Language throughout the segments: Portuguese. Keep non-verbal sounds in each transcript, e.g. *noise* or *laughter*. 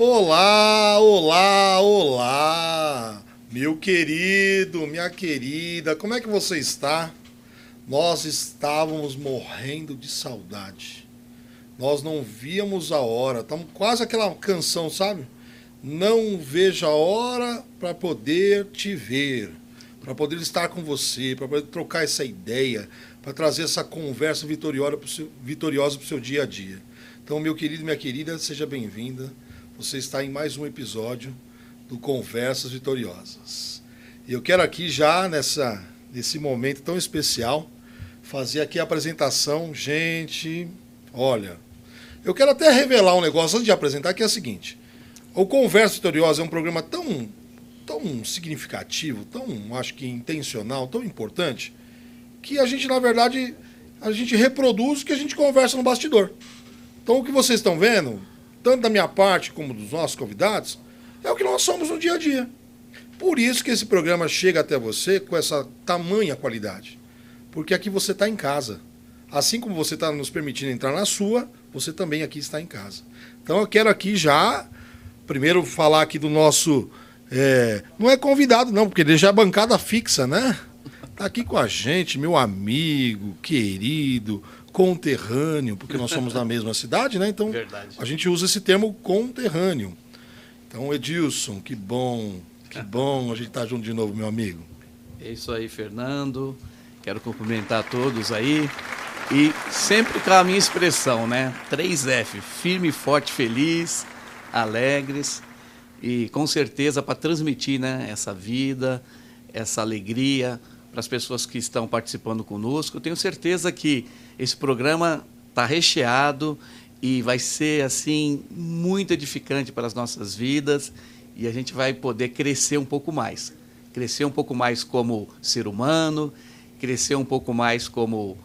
Olá, olá, olá, meu querido, minha querida, como é que você está? Nós estávamos morrendo de saudade. Nós não víamos a hora, estamos quase aquela canção, sabe? Não vejo a hora para poder te ver, para poder estar com você, para poder trocar essa ideia, para trazer essa conversa vitoriosa para o seu dia a dia. Então, meu querido minha querida, seja bem-vinda. Você está em mais um episódio do Conversas Vitoriosas. E eu quero aqui já nessa nesse momento tão especial fazer aqui a apresentação. Gente, olha, eu quero até revelar um negócio antes de apresentar, que é o seguinte. O Conversa Vitoriosa é um programa tão, tão significativo, tão, acho que intencional, tão importante, que a gente, na verdade, a gente reproduz o que a gente conversa no bastidor. Então, o que vocês estão vendo, tanto da minha parte como dos nossos convidados, é o que nós somos no dia a dia. Por isso que esse programa chega até você com essa tamanha qualidade. Porque aqui você está em casa. Assim como você está nos permitindo entrar na sua, você também aqui está em casa. Então eu quero aqui já, primeiro falar aqui do nosso. É, não é convidado, não, porque ele já é bancada fixa, né? Está aqui com a gente, meu amigo, querido, conterrâneo, porque nós somos da mesma cidade, né? Então Verdade. a gente usa esse termo conterrâneo. Então, Edilson, que bom, que bom a gente estar tá junto de novo, meu amigo. É isso aí, Fernando. Quero cumprimentar todos aí. E sempre com a minha expressão, né? 3F, firme, forte, feliz, alegres. E com certeza para transmitir né, essa vida, essa alegria para as pessoas que estão participando conosco. Eu tenho certeza que esse programa está recheado e vai ser assim muito edificante para as nossas vidas e a gente vai poder crescer um pouco mais. Crescer um pouco mais como ser humano, crescer um pouco mais como,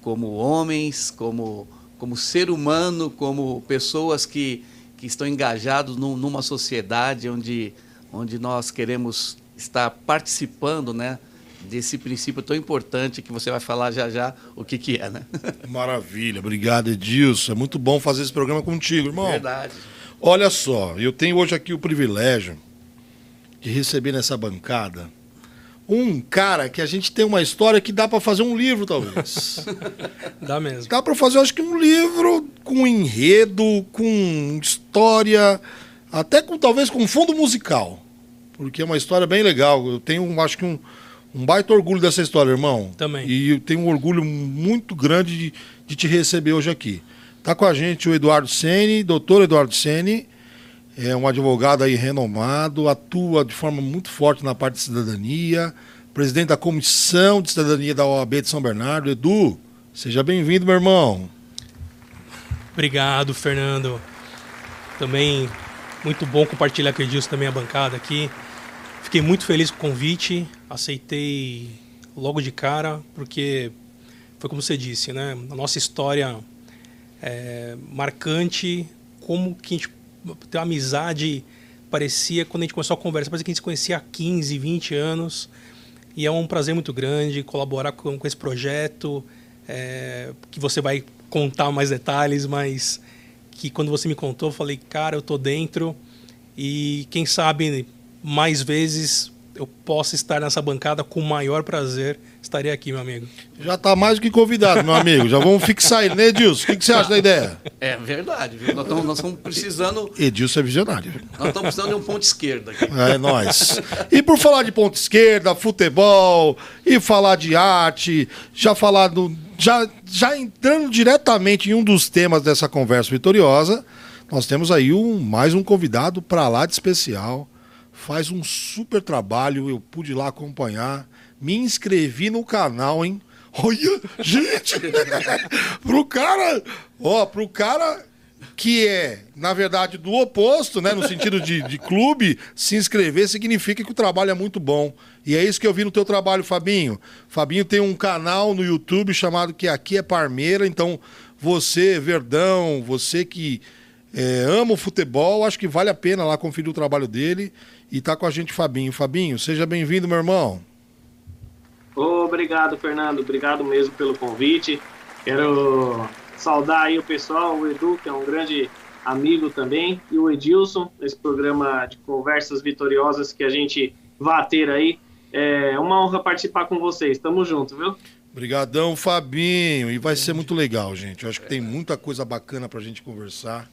como homens, como, como ser humano, como pessoas que, que estão engajados num, numa sociedade onde, onde nós queremos estar participando né, desse princípio tão importante que você vai falar já já o que, que é. Né? *laughs* Maravilha, obrigado Edilson. É muito bom fazer esse programa contigo, irmão. Verdade. Olha só, eu tenho hoje aqui o privilégio de receber nessa bancada um cara que a gente tem uma história que dá para fazer um livro, talvez. *laughs* dá mesmo. Dá para fazer, acho que um livro com enredo, com história, até com talvez com fundo musical, porque é uma história bem legal. Eu tenho, acho que um, um baita orgulho dessa história, irmão. Também. E eu tenho um orgulho muito grande de, de te receber hoje aqui. Tá com a gente o Eduardo Sene, doutor Eduardo Sene, é um advogado aí renomado, atua de forma muito forte na parte de cidadania, presidente da Comissão de Cidadania da OAB de São Bernardo. Edu, seja bem-vindo, meu irmão. Obrigado, Fernando. Também muito bom compartilhar com o Edilson também a bancada aqui. Fiquei muito feliz com o convite, aceitei logo de cara, porque foi como você disse, né? A nossa história é marcante, como que a gente ter uma amizade parecia quando a gente começou a conversar, parecia que a gente se conhecia há 15, 20 anos. E é um prazer muito grande colaborar com, com esse projeto, é, que você vai contar mais detalhes, mas que quando você me contou, eu falei, cara, eu tô dentro e quem sabe mais vezes eu possa estar nessa bancada com o maior prazer. Estaria aqui, meu amigo. Já está mais do que convidado, meu amigo. Já vamos fixar ele, né, Edilson? O que, que você acha da ideia? É verdade, viu? Nós estamos, nós estamos precisando. Edilson é visionário. Nós estamos precisando de um ponto esquerda aqui. É, nós. E por falar de ponto esquerda, futebol, e falar de arte, já falar do. Já, já entrando diretamente em um dos temas dessa conversa vitoriosa, nós temos aí um, mais um convidado para lá de especial faz um super trabalho, eu pude lá acompanhar, me inscrevi no canal, hein? Olha, gente, *laughs* pro cara, ó, pro cara que é, na verdade, do oposto, né, no sentido de, de clube, se inscrever significa que o trabalho é muito bom. E é isso que eu vi no teu trabalho, Fabinho. Fabinho tem um canal no YouTube chamado que aqui é Parmeira, então você, Verdão, você que é, ama o futebol, acho que vale a pena lá conferir o trabalho dele. E tá com a gente Fabinho. Fabinho, seja bem-vindo, meu irmão. Obrigado, Fernando. Obrigado mesmo pelo convite. Quero saudar aí o pessoal, o Edu, que é um grande amigo também, e o Edilson, nesse programa de conversas vitoriosas que a gente vai ter aí. É uma honra participar com vocês. Tamo junto, viu? Obrigadão, Fabinho. E vai ser muito legal, gente. Eu acho que tem muita coisa bacana pra gente conversar.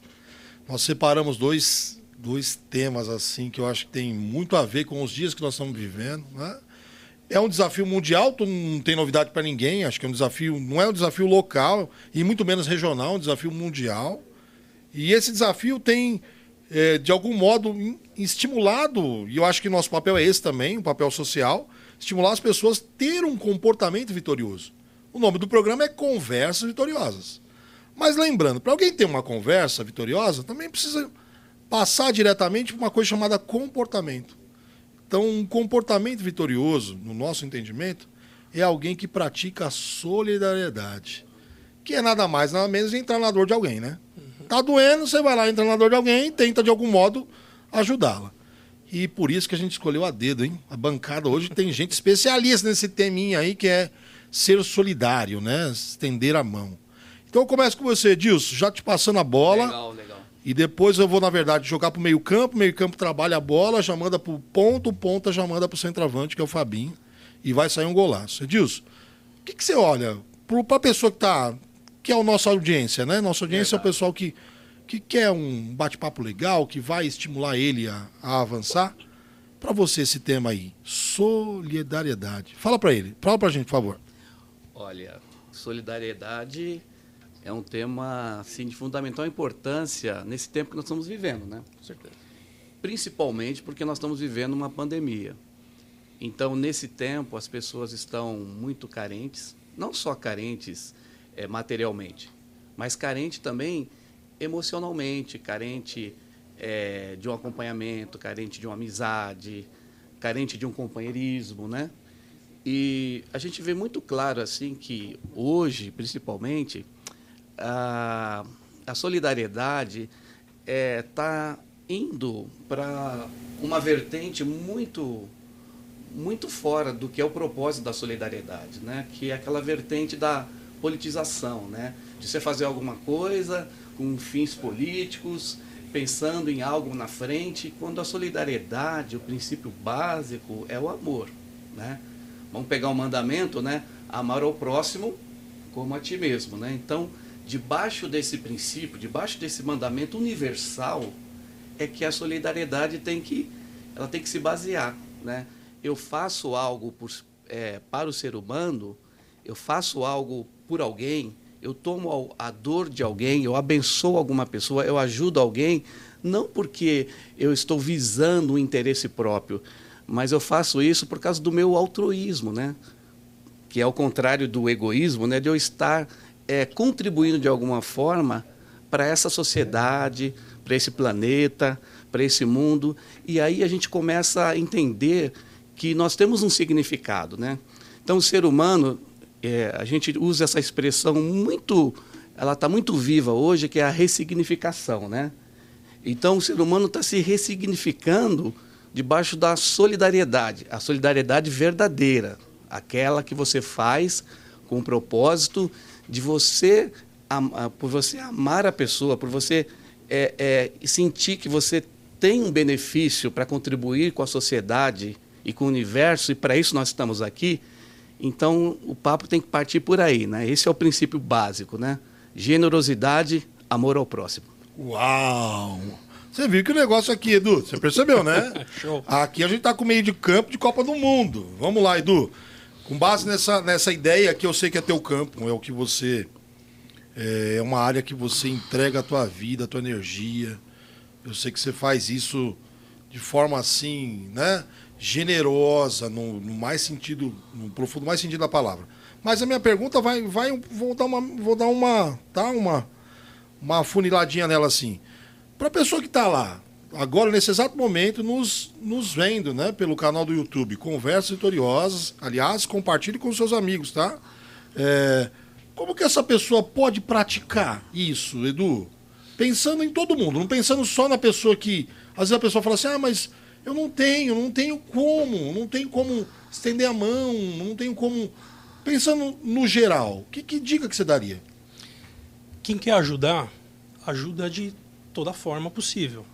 Nós separamos dois, dois temas assim que eu acho que tem muito a ver com os dias que nós estamos vivendo, né? É um desafio mundial, não tem novidade para ninguém. Acho que é um desafio, não é um desafio local e muito menos regional, é um desafio mundial. E esse desafio tem, é, de algum modo, estimulado, e eu acho que nosso papel é esse também, o um papel social, estimular as pessoas a ter um comportamento vitorioso. O nome do programa é Conversas Vitoriosas. Mas lembrando, para alguém ter uma conversa vitoriosa, também precisa passar diretamente por uma coisa chamada comportamento. Então, um comportamento vitorioso, no nosso entendimento, é alguém que pratica a solidariedade. Que é nada mais, nada menos entrar na dor de alguém, né? Tá doendo, você vai lá, entra na dor de alguém e tenta de algum modo ajudá-la. E por isso que a gente escolheu a dedo, hein? A bancada hoje tem *laughs* gente especialista nesse teminha aí que é ser solidário, né? Estender a mão. Então eu começo com você, Dilson, já te passando a bola. Legal, legal. E depois eu vou, na verdade, jogar pro meio-campo, meio-campo trabalha a bola, já manda pro ponto, ponta já manda pro centroavante, que é o Fabinho, e vai sair um golaço. Edilson, o que, que você olha para a pessoa que tá. que é a nossa audiência, né? Nossa audiência verdade. é o pessoal que, que quer um bate-papo legal, que vai estimular ele a, a avançar. Para você esse tema aí, solidariedade. Fala para ele, fala para a gente, por favor. Olha, solidariedade é um tema assim, de fundamental importância nesse tempo que nós estamos vivendo, né? Com certeza. Principalmente porque nós estamos vivendo uma pandemia. Então, nesse tempo, as pessoas estão muito carentes, não só carentes é, materialmente, mas carentes também emocionalmente, carente é, de um acompanhamento, carente de uma amizade, carente de um companheirismo, né? E a gente vê muito claro assim que hoje, principalmente, a, a solidariedade está é, tá indo para uma vertente muito muito fora do que é o propósito da solidariedade, né? Que é aquela vertente da politização, né? De você fazer alguma coisa com fins políticos, pensando em algo na frente, quando a solidariedade, o princípio básico é o amor, né? Vamos pegar o mandamento, né? Amar ao próximo como a ti mesmo, né? Então, debaixo desse princípio, debaixo desse mandamento universal, é que a solidariedade tem que, ela tem que se basear, né? Eu faço algo por, é, para o ser humano, eu faço algo por alguém, eu tomo a dor de alguém, eu abençoo alguma pessoa, eu ajudo alguém, não porque eu estou visando um interesse próprio, mas eu faço isso por causa do meu altruísmo, né? Que é o contrário do egoísmo, né? De eu estar é, contribuindo de alguma forma para essa sociedade, para esse planeta, para esse mundo. E aí a gente começa a entender que nós temos um significado. Né? Então, o ser humano, é, a gente usa essa expressão muito. Ela está muito viva hoje, que é a ressignificação. Né? Então, o ser humano está se ressignificando debaixo da solidariedade, a solidariedade verdadeira, aquela que você faz com propósito de você, por você amar a pessoa, por você é, é, sentir que você tem um benefício para contribuir com a sociedade e com o universo, e para isso nós estamos aqui, então o papo tem que partir por aí, né? Esse é o princípio básico, né? Generosidade, amor ao próximo. Uau! Você viu que o negócio aqui, Edu, você percebeu, né? *laughs* Show. Aqui a gente tá com meio de campo de Copa do Mundo. Vamos lá, Edu. Com base nessa, nessa ideia que eu sei que é teu campo, é o que você. É, é uma área que você entrega a tua vida, a tua energia. Eu sei que você faz isso de forma assim, né? Generosa, no, no mais sentido, no profundo mais sentido da palavra. Mas a minha pergunta vai, vai vou dar uma, vou dar uma, tá? Uma, uma funiladinha nela assim. Para a pessoa que está lá, agora, nesse exato momento, nos, nos vendo, né? Pelo canal do YouTube. Conversas Vitoriosas. Aliás, compartilhe com seus amigos, tá? É, como que essa pessoa pode praticar isso, Edu? Pensando em todo mundo, não pensando só na pessoa que. Às vezes a pessoa fala assim, ah, mas eu não tenho, não tenho como, não tenho como estender a mão, não tenho como. Pensando no geral, que, que dica que você daria? Quem quer ajudar, ajuda de toda forma possível.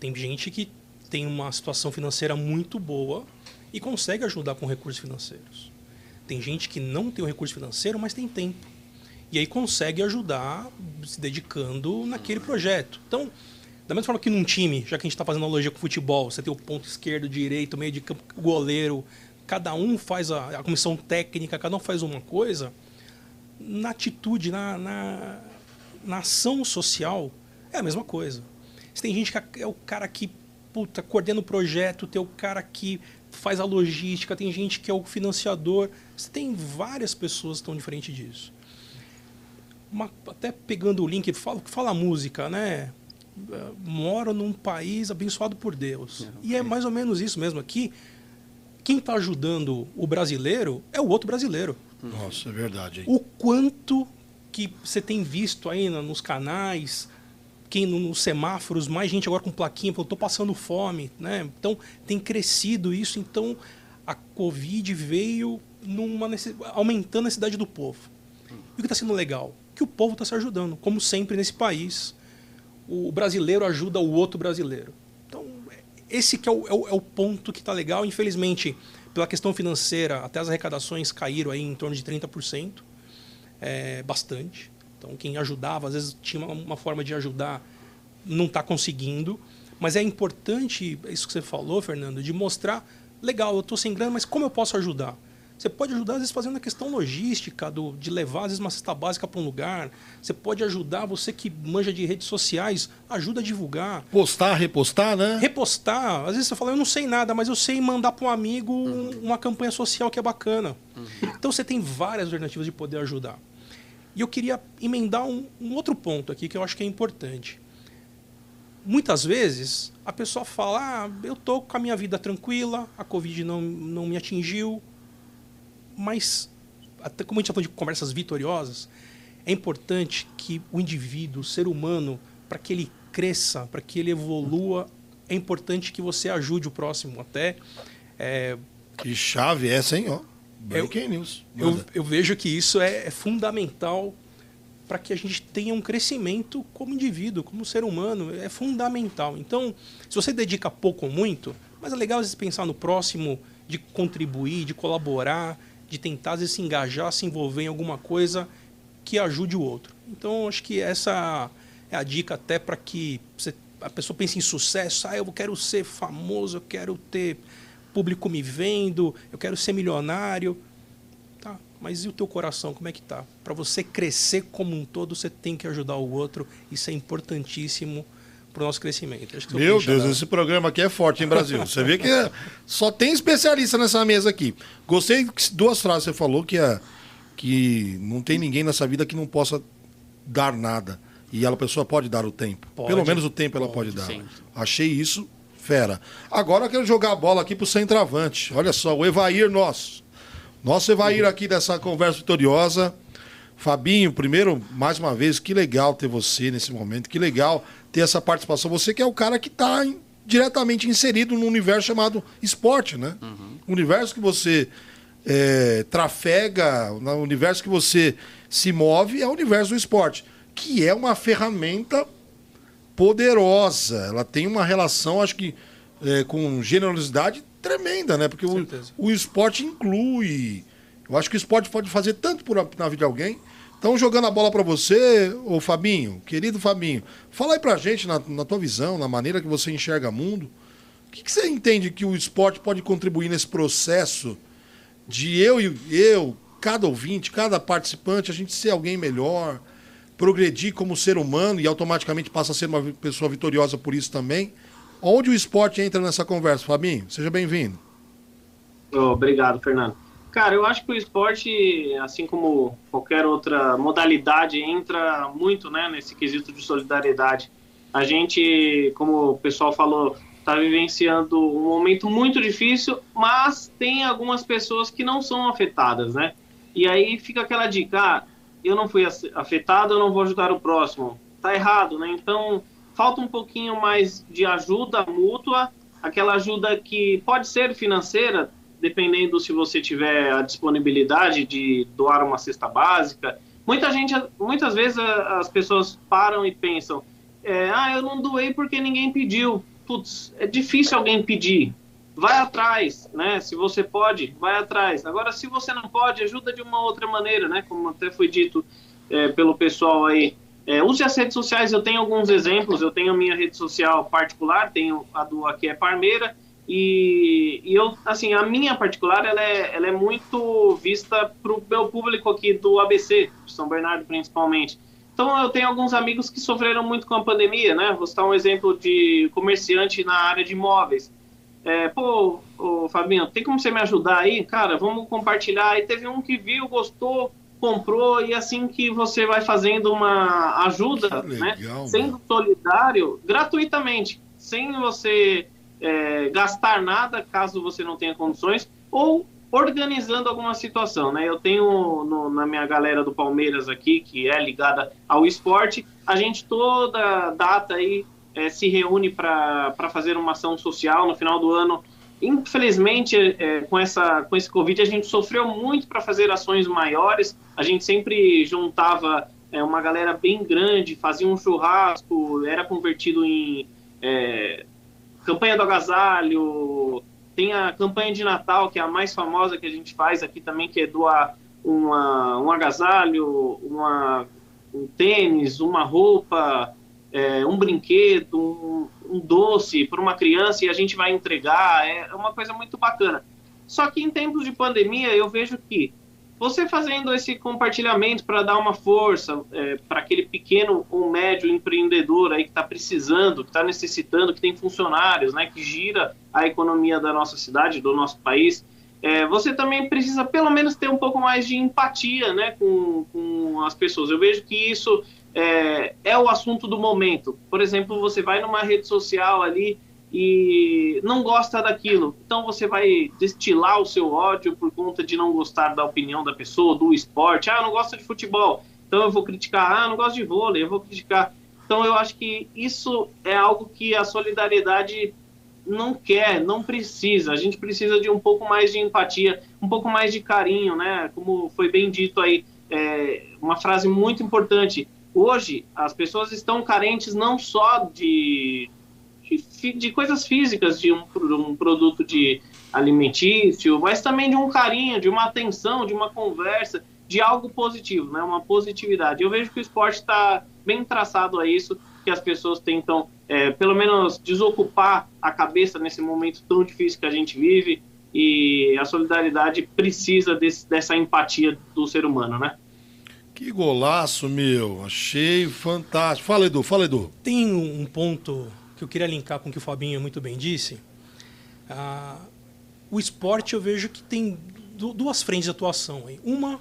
Tem gente que tem uma situação financeira muito boa e consegue ajudar com recursos financeiros. Tem gente que não tem o recurso financeiro, mas tem tempo. E aí consegue ajudar se dedicando naquele projeto. Então, da mesma forma que num time, já que a gente está fazendo analogia com futebol, você tem o ponto esquerdo, direito, meio de campo, goleiro, cada um faz a, a comissão técnica, cada um faz uma coisa. Na atitude, na, na, na ação social, é a mesma coisa. Você tem gente que é o cara que puta, coordena o projeto, tem o cara que faz a logística, tem gente que é o financiador. Você tem várias pessoas que estão diferentes disso. Uma, até pegando o link, fala, fala música, né? Moro num país abençoado por Deus. É, e é mais ou menos isso mesmo aqui. Quem está ajudando o brasileiro é o outro brasileiro. Nossa, é verdade. Hein? O quanto que você tem visto aí nos canais, quem nos semáforos, mais gente agora com plaquinha, falando, estou passando fome, né? Então tem crescido isso, então a Covid veio numa aumentando a necessidade do povo. E o que está sendo legal? Que o povo está se ajudando, como sempre nesse país. O brasileiro ajuda o outro brasileiro. Então, esse que é o, é o, é o ponto que está legal. Infelizmente, pela questão financeira, até as arrecadações caíram aí em torno de 30%. É bastante. Então, quem ajudava, às vezes tinha uma, uma forma de ajudar, não está conseguindo. Mas é importante, isso que você falou, Fernando, de mostrar, legal, eu estou sem grana, mas como eu posso ajudar? Você pode ajudar, às vezes, fazendo a questão logística, do, de levar, às vezes, uma cesta básica para um lugar. Você pode ajudar, você que manja de redes sociais, ajuda a divulgar. Postar, repostar, né? Repostar. Às vezes você fala, eu não sei nada, mas eu sei mandar para um amigo uhum. uma campanha social que é bacana. Uhum. Então você tem várias alternativas de poder ajudar. E eu queria emendar um, um outro ponto aqui que eu acho que é importante. Muitas vezes a pessoa fala: ah, eu estou com a minha vida tranquila, a Covid não, não me atingiu. Mas, até como a gente está falando de conversas vitoriosas, é importante que o indivíduo, o ser humano, para que ele cresça, para que ele evolua, é importante que você ajude o próximo até. É... Que chave essa, hein? Breaking eu, news. Eu, eu, vejo que isso é, é fundamental para que a gente tenha um crescimento como indivíduo, como ser humano. É fundamental. Então, se você dedica pouco ou muito, mas é legal às vezes pensar no próximo, de contribuir, de colaborar, de tentar às vezes, se engajar, se envolver em alguma coisa que ajude o outro. Então, acho que essa é a dica até para que você, a pessoa pense em sucesso. Ah, eu quero ser famoso, eu quero ter público me vendo, eu quero ser milionário. Tá, mas e o teu coração, como é que tá? Para você crescer como um todo, você tem que ajudar o outro. Isso é importantíssimo para o nosso crescimento. Meu Deus, esse programa aqui é forte, em Brasil? Você vê que é, só tem especialista nessa mesa aqui. Gostei de duas frases que você falou, que é que não tem ninguém nessa vida que não possa dar nada. E ela, a pessoa pode dar o tempo. Pode, Pelo menos o tempo ela pode, pode dar. Sim. Achei isso fera. Agora eu quero jogar a bola aqui pro centroavante. Olha só, o Evair nosso. Nosso Evair aqui dessa conversa vitoriosa. Fabinho, primeiro, mais uma vez, que legal ter você nesse momento, que legal ter essa participação. Você que é o cara que está diretamente inserido no universo chamado esporte, né? Uhum. O universo que você é, trafega, no universo que você se move é o universo do esporte, que é uma ferramenta poderosa. Ela tem uma relação, acho que, é, com generosidade tremenda, né? Porque o, o esporte inclui. Eu acho que o esporte pode fazer tanto por, na vida de alguém. Então, jogando a bola para você, ô Fabinho, querido Fabinho, fala aí pra gente, na, na tua visão, na maneira que você enxerga o mundo, o que, que você entende que o esporte pode contribuir nesse processo de eu e eu, cada ouvinte, cada participante, a gente ser alguém melhor, progredir como ser humano e automaticamente passa a ser uma pessoa vitoriosa por isso também. Onde o esporte entra nessa conversa, Fabinho? Seja bem-vindo. Obrigado, Fernando. Cara, eu acho que o esporte, assim como qualquer outra modalidade, entra muito né, nesse quesito de solidariedade. A gente, como o pessoal falou, está vivenciando um momento muito difícil, mas tem algumas pessoas que não são afetadas, né? E aí fica aquela dica, ah, eu não fui afetado, eu não vou ajudar o próximo. Tá errado, né? Então, falta um pouquinho mais de ajuda mútua, aquela ajuda que pode ser financeira, dependendo se você tiver a disponibilidade de doar uma cesta básica. Muita gente, muitas vezes as pessoas param e pensam, é, ah, eu não doei porque ninguém pediu. Putz, é difícil alguém pedir. Vai atrás, né? Se você pode, vai atrás. Agora, se você não pode, ajuda de uma outra maneira, né? Como até foi dito é, pelo pessoal aí. É, use as redes sociais, eu tenho alguns exemplos. Eu tenho a minha rede social particular, tenho a do Aqui é Parmeira. E, e eu, assim, a minha particular, ela é, ela é muito vista para o meu público aqui do ABC, São Bernardo principalmente. Então, eu tenho alguns amigos que sofreram muito com a pandemia, né? Vou citar um exemplo de comerciante na área de imóveis. É, pô, ô, Fabinho, tem como você me ajudar aí? Cara, vamos compartilhar. Aí teve um que viu, gostou, comprou, e assim que você vai fazendo uma ajuda, né? legal, né? Sendo solidário, gratuitamente, sem você é, gastar nada, caso você não tenha condições, ou organizando alguma situação, né? Eu tenho no, na minha galera do Palmeiras aqui, que é ligada ao esporte, a gente toda data aí é, se reúne para fazer uma ação social no final do ano. Infelizmente, é, com, essa, com esse Covid, a gente sofreu muito para fazer ações maiores. A gente sempre juntava é, uma galera bem grande, fazia um churrasco, era convertido em é, campanha do agasalho, tem a campanha de Natal, que é a mais famosa que a gente faz aqui também, que é doar uma, um agasalho, uma, um tênis, uma roupa, é, um brinquedo, um, um doce para uma criança e a gente vai entregar. É uma coisa muito bacana. Só que em tempos de pandemia, eu vejo que você fazendo esse compartilhamento para dar uma força é, para aquele pequeno ou médio empreendedor aí que está precisando, que está necessitando, que tem funcionários, né, que gira a economia da nossa cidade, do nosso país, é, você também precisa pelo menos ter um pouco mais de empatia né, com, com as pessoas. Eu vejo que isso é, é o assunto do momento. Por exemplo, você vai numa rede social ali e não gosta daquilo. Então você vai destilar o seu ódio por conta de não gostar da opinião da pessoa, do esporte. Ah, não gosto de futebol, então eu vou criticar. Ah, não gosto de vôlei, eu vou criticar. Então eu acho que isso é algo que a solidariedade não quer, não precisa. A gente precisa de um pouco mais de empatia, um pouco mais de carinho, né? Como foi bem dito aí, é uma frase muito importante. Hoje as pessoas estão carentes não só de de, de coisas físicas de um, um produto de alimentício, mas também de um carinho, de uma atenção, de uma conversa, de algo positivo, né? Uma positividade. Eu vejo que o esporte está bem traçado a isso, que as pessoas tentam, é, pelo menos, desocupar a cabeça nesse momento tão difícil que a gente vive e a solidariedade precisa desse, dessa empatia do ser humano, né? Que golaço, meu! Achei fantástico. Fala, Edu, fala, Edu. Tem um ponto que eu queria linkar com o que o Fabinho muito bem disse. Ah, o esporte eu vejo que tem duas frentes de atuação. Uma,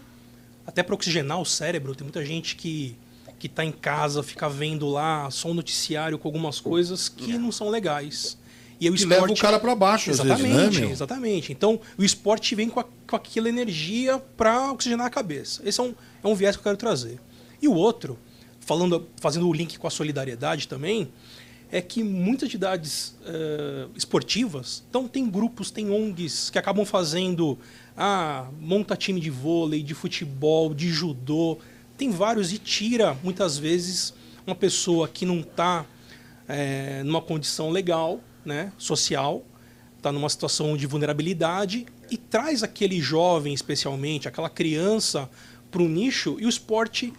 até para oxigenar o cérebro, tem muita gente que que está em casa, fica vendo lá só um noticiário com algumas coisas que não são legais. E o esporte leva o cara para baixo, exatamente, vezes, né, exatamente. Então o esporte vem com, a, com aquela energia para oxigenar a cabeça. Esse é um, é um viés que eu quero trazer. E o outro, falando, fazendo o link com a solidariedade também, é que muitas entidades uh, esportivas, então tem grupos, tem ONGs que acabam fazendo, ah, monta time de vôlei, de futebol, de judô, tem vários e tira muitas vezes uma pessoa que não está é, numa condição legal, né, social, está numa situação de vulnerabilidade e traz aquele jovem, especialmente, aquela criança para o nicho e o esporte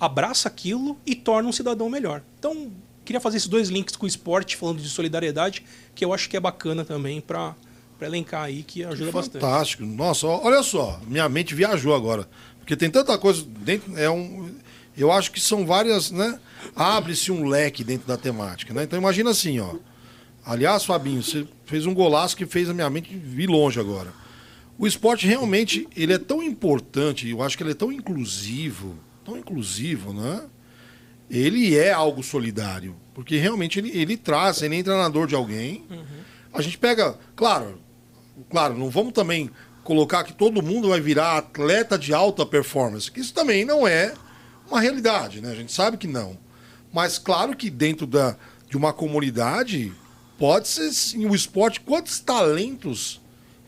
abraça aquilo e torna um cidadão melhor. Então, queria fazer esses dois links com o esporte, falando de solidariedade, que eu acho que é bacana também para elencar aí, que ajuda que bastante. Fantástico. Nossa, olha só, minha mente viajou agora. Porque tem tanta coisa dentro. É um, eu acho que são várias, né? Abre-se um leque dentro da temática, né? Então imagina assim, ó. Aliás, Fabinho, você fez um golaço que fez a minha mente vir longe agora. O esporte realmente ele é tão importante, eu acho que ele é tão inclusivo, tão inclusivo, né? ele é algo solidário. Porque realmente ele, ele traz, ele é treinador de alguém. Uhum. A gente pega, claro, claro, não vamos também colocar que todo mundo vai virar atleta de alta performance, que isso também não é uma realidade, né? A gente sabe que não. Mas claro que dentro da, de uma comunidade pode ser sim, o esporte, quantos talentos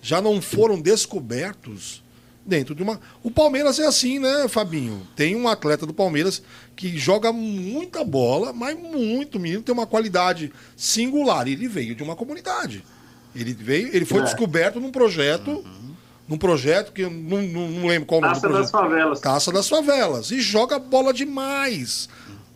já não foram descobertos dentro de uma. O Palmeiras é assim, né, Fabinho? Tem um atleta do Palmeiras que joga muita bola, mas muito, menino, tem uma qualidade singular. Ele veio de uma comunidade. Ele veio, ele foi É. descoberto num projeto, num projeto que eu não, não, não lembro qual o nome Taça das favelas. Caça das favelas. E joga bola demais.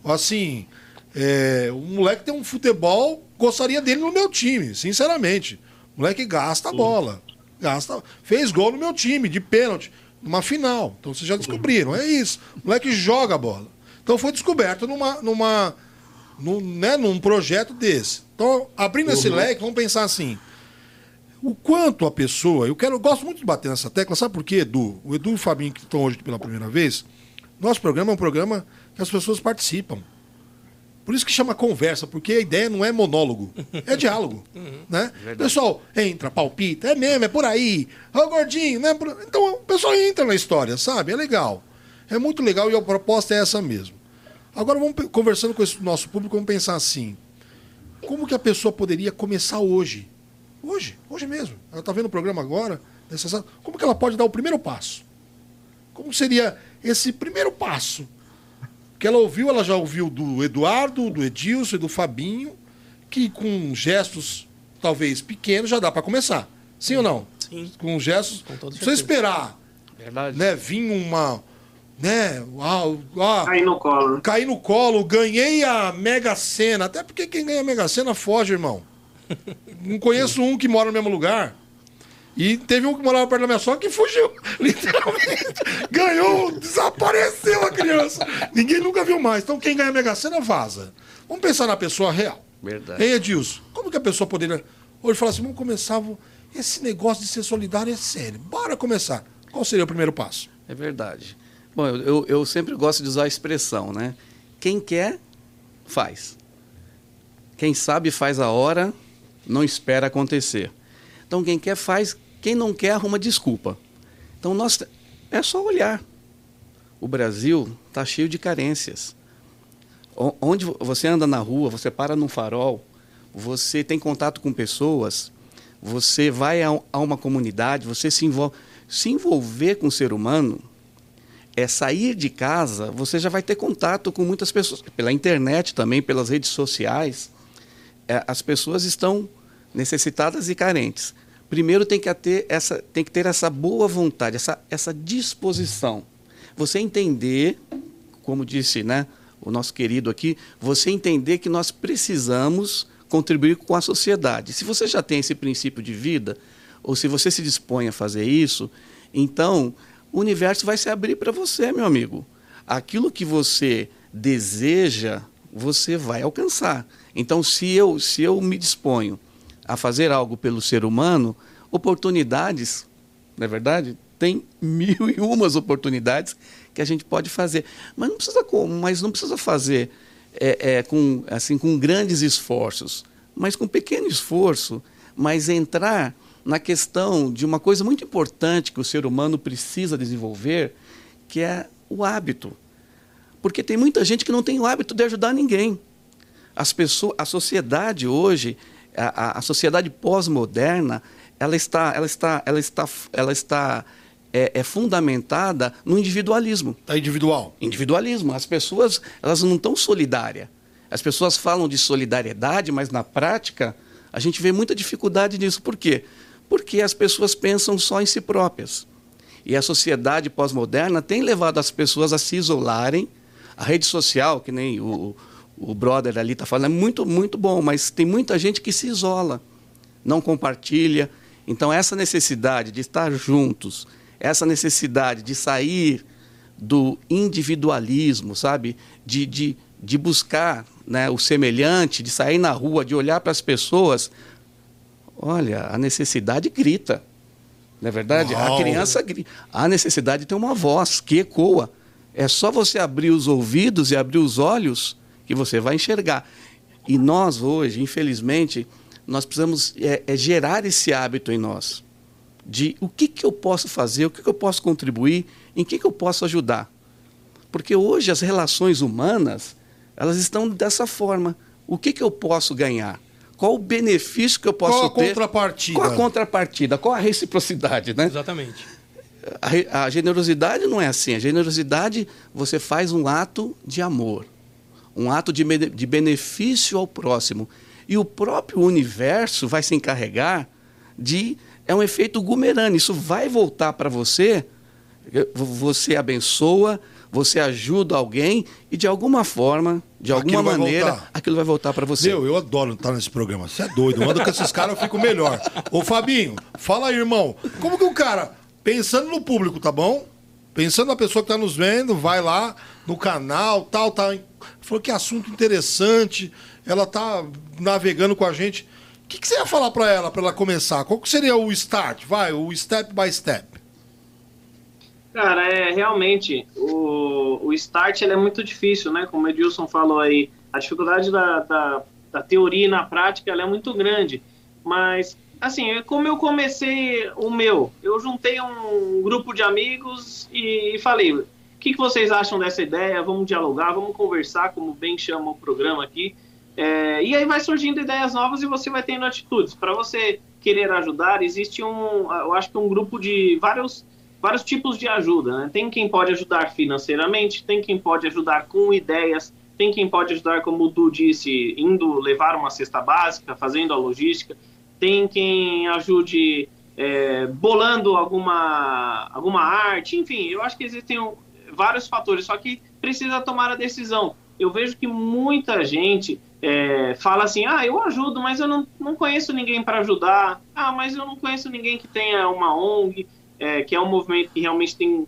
Assim, é, o moleque tem um futebol, gostaria dele no meu time, sinceramente. O moleque gasta a bola. Gasta, fez gol no meu time, de pênalti, numa final. Então vocês já descobriram, é isso. O moleque joga a bola. Então foi descoberto numa, numa, num, né, num projeto desse. Então, abrindo esse leque, vamos pensar assim. O quanto a pessoa. Eu quero, eu gosto muito de bater nessa tecla, sabe por quê, Edu? O Edu e o Fabinho, que estão hoje pela primeira vez, nosso programa é um programa que as pessoas participam. Por isso que chama conversa, porque a ideia não é monólogo, é diálogo. *laughs* né? O pessoal entra, palpita, é mesmo, é por aí. Ô gordinho, né? Então o pessoal entra na história, sabe? É legal. É muito legal e a proposta é essa mesmo. Agora vamos conversando com esse nosso público, vamos pensar assim. Como que a pessoa poderia começar hoje? Hoje, hoje mesmo. Ela está vendo o programa agora, necessário. Como que ela pode dar o primeiro passo? Como seria esse primeiro passo? Que ela ouviu, ela já ouviu do Eduardo, do Edilson e do Fabinho, que com gestos talvez pequenos já dá para começar. Sim ou não? Sim. Com gestos. Com precisa certeza. esperar, Verdade. né? Vir uma. Né? Ah, ah, Aí no colo. caí no colo, ganhei a Mega Sena. Até porque quem ganha a Mega Sena foge, irmão. Não conheço um que mora no mesmo lugar. E teve um que morava perto da minha sogra que fugiu, *laughs* literalmente. Ganhou, desapareceu a criança. Ninguém nunca viu mais. Então quem ganha a Mega Sena vaza. Vamos pensar na pessoa real. Verdade. Ei, Edilson, como que a pessoa poderia. Hoje falar assim, vamos começar. Esse negócio de ser solidário é sério. Bora começar. Qual seria o primeiro passo? É verdade. Bom, eu, eu, eu sempre gosto de usar a expressão, né? Quem quer, faz. Quem sabe faz a hora, não espera acontecer. Então, quem quer, faz. Quem não quer, arruma desculpa. Então, nós, é só olhar. O Brasil está cheio de carências. Onde você anda na rua, você para num farol, você tem contato com pessoas, você vai a, a uma comunidade, você se envolve. Se envolver com o ser humano é sair de casa, você já vai ter contato com muitas pessoas. Pela internet também, pelas redes sociais, é, as pessoas estão necessitadas e carentes. Primeiro tem que ter essa, tem que ter essa boa vontade, essa, essa disposição. Você entender, como disse né, o nosso querido aqui, você entender que nós precisamos contribuir com a sociedade. Se você já tem esse princípio de vida, ou se você se dispõe a fazer isso, então o universo vai se abrir para você, meu amigo. Aquilo que você deseja, você vai alcançar. Então, se eu, se eu me disponho a fazer algo pelo ser humano, oportunidades, não é verdade? Tem mil e umas oportunidades que a gente pode fazer. Mas não precisa mas não precisa fazer é, é, com, assim, com grandes esforços, mas com pequeno esforço, mas entrar na questão de uma coisa muito importante que o ser humano precisa desenvolver, que é o hábito. Porque tem muita gente que não tem o hábito de ajudar ninguém. As pessoas, a sociedade hoje, a, a- sociedade pós-moderna, ela está, ela está, ela está, ela está é, é fundamentada no individualismo. Tá individual. Individualismo. As pessoas, elas não estão solidárias. As pessoas falam de solidariedade, mas na prática a gente vê muita dificuldade nisso. Por quê? Porque as pessoas pensam só em si próprias. E a sociedade pós-moderna tem levado as pessoas a se isolarem. A rede social, que nem o, o brother ali está falando, é muito, muito bom, mas tem muita gente que se isola, não compartilha. Então, essa necessidade de estar juntos, essa necessidade de sair do individualismo, sabe? De, de, de buscar né, o semelhante, de sair na rua, de olhar para as pessoas. Olha, a necessidade grita. Não é verdade? Uau. A criança grita. A necessidade tem uma voz que ecoa. É só você abrir os ouvidos e abrir os olhos que você vai enxergar. E nós hoje, infelizmente, nós precisamos é, é, gerar esse hábito em nós de o que, que eu posso fazer, o que, que eu posso contribuir, em que, que eu posso ajudar. Porque hoje as relações humanas, elas estão dessa forma. O que, que eu posso ganhar? Qual o benefício que eu posso Qual a ter? contrapartida? Qual a contrapartida? Qual a reciprocidade, né? Exatamente. a, a generosidade não é assim. A generosidade, você faz um ato de amor, um ato de, de benefício ao próximo. E o próprio universo vai se encarregar de. É um efeito gumerano. Isso vai voltar para você. Você abençoa, você ajuda alguém e de alguma forma, de alguma aquilo maneira, vai aquilo vai voltar para você. Meu, eu adoro estar nesse programa. Você é doido. Manda com esses caras, eu fico melhor. Ô, Fabinho, fala aí, irmão. Como que o cara, pensando no público, tá bom? Pensando na pessoa que está nos vendo, vai lá no canal, tal, tal. Falou que assunto interessante. Ela tá navegando com a gente. O que, que você ia falar para ela, para ela começar? Qual seria o start? Vai, o step by step. Cara, é realmente o, o start ele é muito difícil, né? Como o Edilson falou aí, a dificuldade da, da, da teoria e na prática ela é muito grande. Mas, assim, como eu comecei o meu, eu juntei um grupo de amigos e falei: o que, que vocês acham dessa ideia? Vamos dialogar, vamos conversar, como bem chama o programa aqui. É, e aí vai surgindo ideias novas e você vai tendo atitudes. Para você querer ajudar, existe um, eu acho que um grupo de vários vários tipos de ajuda. Né? Tem quem pode ajudar financeiramente, tem quem pode ajudar com ideias, tem quem pode ajudar, como o Du disse, indo levar uma cesta básica, fazendo a logística, tem quem ajude é, bolando alguma, alguma arte, enfim, eu acho que existem vários fatores, só que precisa tomar a decisão. Eu vejo que muita gente é, fala assim: ah, eu ajudo, mas eu não, não conheço ninguém para ajudar, ah, mas eu não conheço ninguém que tenha uma ONG é, que é um movimento que realmente tem,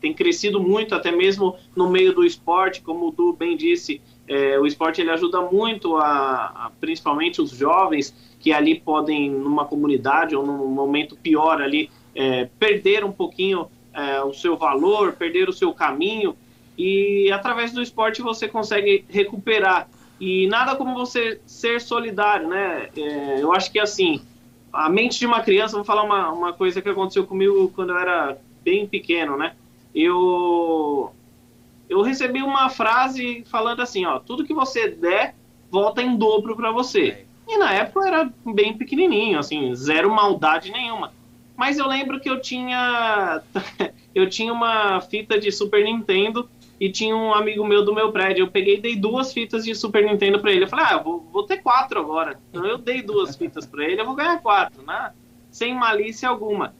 tem crescido muito, até mesmo no meio do esporte, como o Du bem disse, é, o esporte ele ajuda muito, a, a, principalmente os jovens, que ali podem, numa comunidade ou num momento pior ali, é, perder um pouquinho é, o seu valor, perder o seu caminho, e através do esporte você consegue recuperar. E nada como você ser solidário, né? É, eu acho que assim, a mente de uma criança, vou falar uma, uma coisa que aconteceu comigo quando eu era bem pequeno, né? Eu eu recebi uma frase falando assim, ó, tudo que você der volta em dobro para você. E na época eu era bem pequenininho, assim, zero maldade nenhuma. Mas eu lembro que eu tinha *laughs* eu tinha uma fita de Super Nintendo e tinha um amigo meu do meu prédio. Eu peguei e dei duas fitas de Super Nintendo para ele. Eu falei, ah, vou, vou ter quatro agora. Então eu dei duas fitas para ele, eu vou ganhar quatro, né? Sem malícia alguma.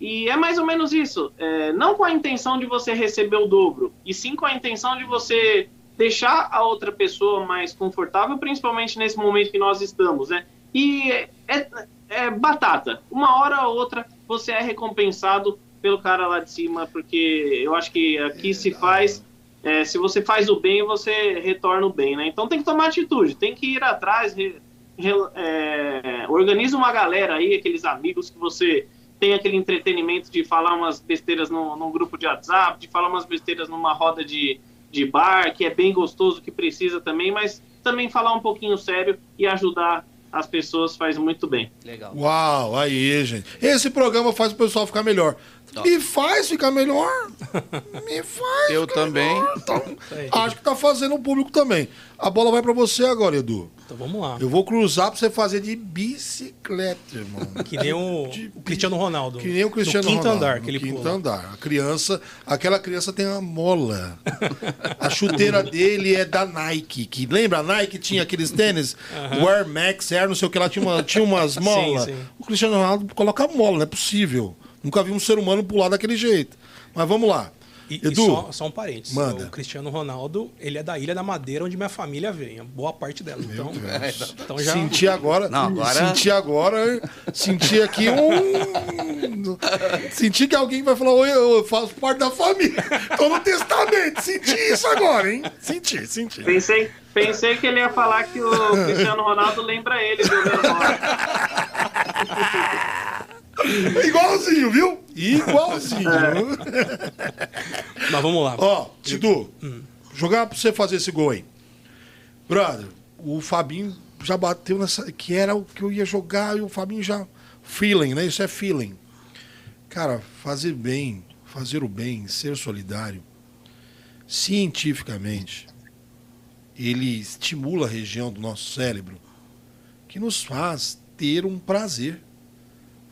E é mais ou menos isso. É, não com a intenção de você receber o dobro, e sim com a intenção de você deixar a outra pessoa mais confortável, principalmente nesse momento que nós estamos, né? E é, é, é batata. Uma hora ou outra você é recompensado pelo cara lá de cima, porque eu acho que aqui se faz é, se você faz o bem, você retorna o bem, né? Então tem que tomar atitude, tem que ir atrás, re, re, é, organiza uma galera aí, aqueles amigos que você tem aquele entretenimento de falar umas besteiras no, num grupo de WhatsApp, de falar umas besteiras numa roda de, de bar, que é bem gostoso, que precisa também, mas também falar um pouquinho sério e ajudar as pessoas faz muito bem. Legal. Uau, aí, gente. Esse programa faz o pessoal ficar melhor. Me faz ficar melhor. *laughs* Me faz. Eu também. Então, acho que tá fazendo o público também. A bola vai para você agora, Edu. Então vamos lá. Eu vou cruzar para você fazer de bicicleta, irmão. Que nem o, de, o Cristiano Ronaldo. Que nem o Cristiano no quinto Ronaldo. andar que ele quinto pula. andar. A criança, aquela criança tem uma mola. *laughs* A chuteira dele é da Nike. Que lembra a Nike tinha aqueles tênis, o Air Max, Air, não sei o que lá tinha, uma, tinha umas molas. *laughs* Sim, sim. O Cristiano Ronaldo coloca mola, não é possível. Nunca vi um ser humano pular daquele jeito. Mas vamos lá. E, Edu, e só, só um parênteses. manda. O Cristiano Ronaldo, ele é da Ilha da Madeira, onde minha família vem. Boa parte dela. Então, *laughs* então já. Senti agora, Não, agora- Senti agora. Senti aqui um. Senti que alguém vai falar: Oi, eu faço parte da família. Tô no testamento. Senti isso agora, hein? Senti, senti. Pensei, pensei que ele ia falar que o Cristiano Ronaldo lembra ele do menor. *laughs* *laughs* Igualzinho, viu? Igualzinho. *laughs* Mas vamos lá. Ó, Tidu, jogar pra você fazer esse gol aí. Brother, o Fabinho já bateu nessa. Que era o que eu ia jogar e o Fabinho já. Feeling, né? Isso é feeling. Cara, fazer bem, fazer o bem, ser solidário, cientificamente, ele estimula a região do nosso cérebro que nos faz ter um prazer.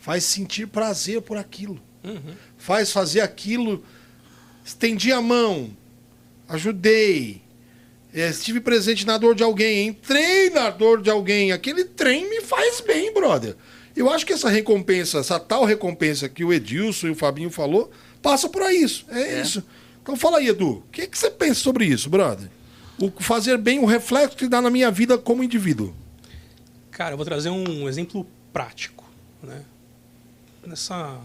Faz sentir prazer por aquilo. Uhum. Faz fazer aquilo. Estendi a mão, ajudei, é, estive presente na dor de alguém, entrei na dor de alguém. Aquele trem me faz bem, brother. Eu acho que essa recompensa, essa tal recompensa que o Edilson e o Fabinho falou, passa por isso. É, é. isso. Então fala aí, Edu. O que, que você pensa sobre isso, brother? O fazer bem, o reflexo que dá na minha vida como indivíduo. Cara, eu vou trazer um exemplo prático. Né? Nessa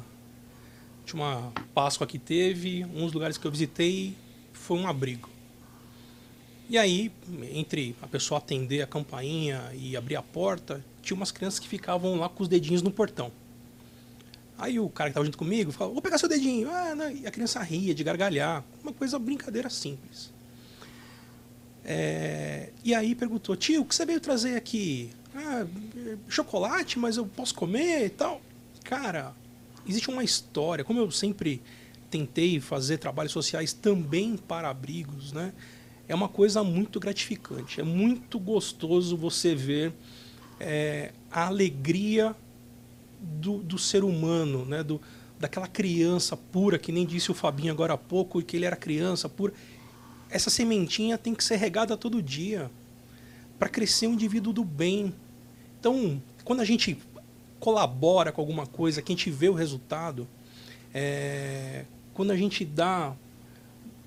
última Páscoa que teve, um dos lugares que eu visitei foi um abrigo. E aí, entre a pessoa atender a campainha e abrir a porta, tinha umas crianças que ficavam lá com os dedinhos no portão. Aí o cara que estava junto comigo falou, vou pegar seu dedinho. Ah. E a criança ria de gargalhar. Uma coisa, brincadeira simples. É... E aí perguntou, tio, o que você veio trazer aqui? Ah, chocolate, mas eu posso comer e tal. Cara, existe uma história. Como eu sempre tentei fazer trabalhos sociais também para abrigos, né? é uma coisa muito gratificante. É muito gostoso você ver é, a alegria do, do ser humano, né? do, daquela criança pura, que nem disse o Fabinho agora há pouco, que ele era criança pura. Essa sementinha tem que ser regada todo dia para crescer um indivíduo do bem. Então, quando a gente colabora com alguma coisa, que a gente vê o resultado, é, quando a gente dá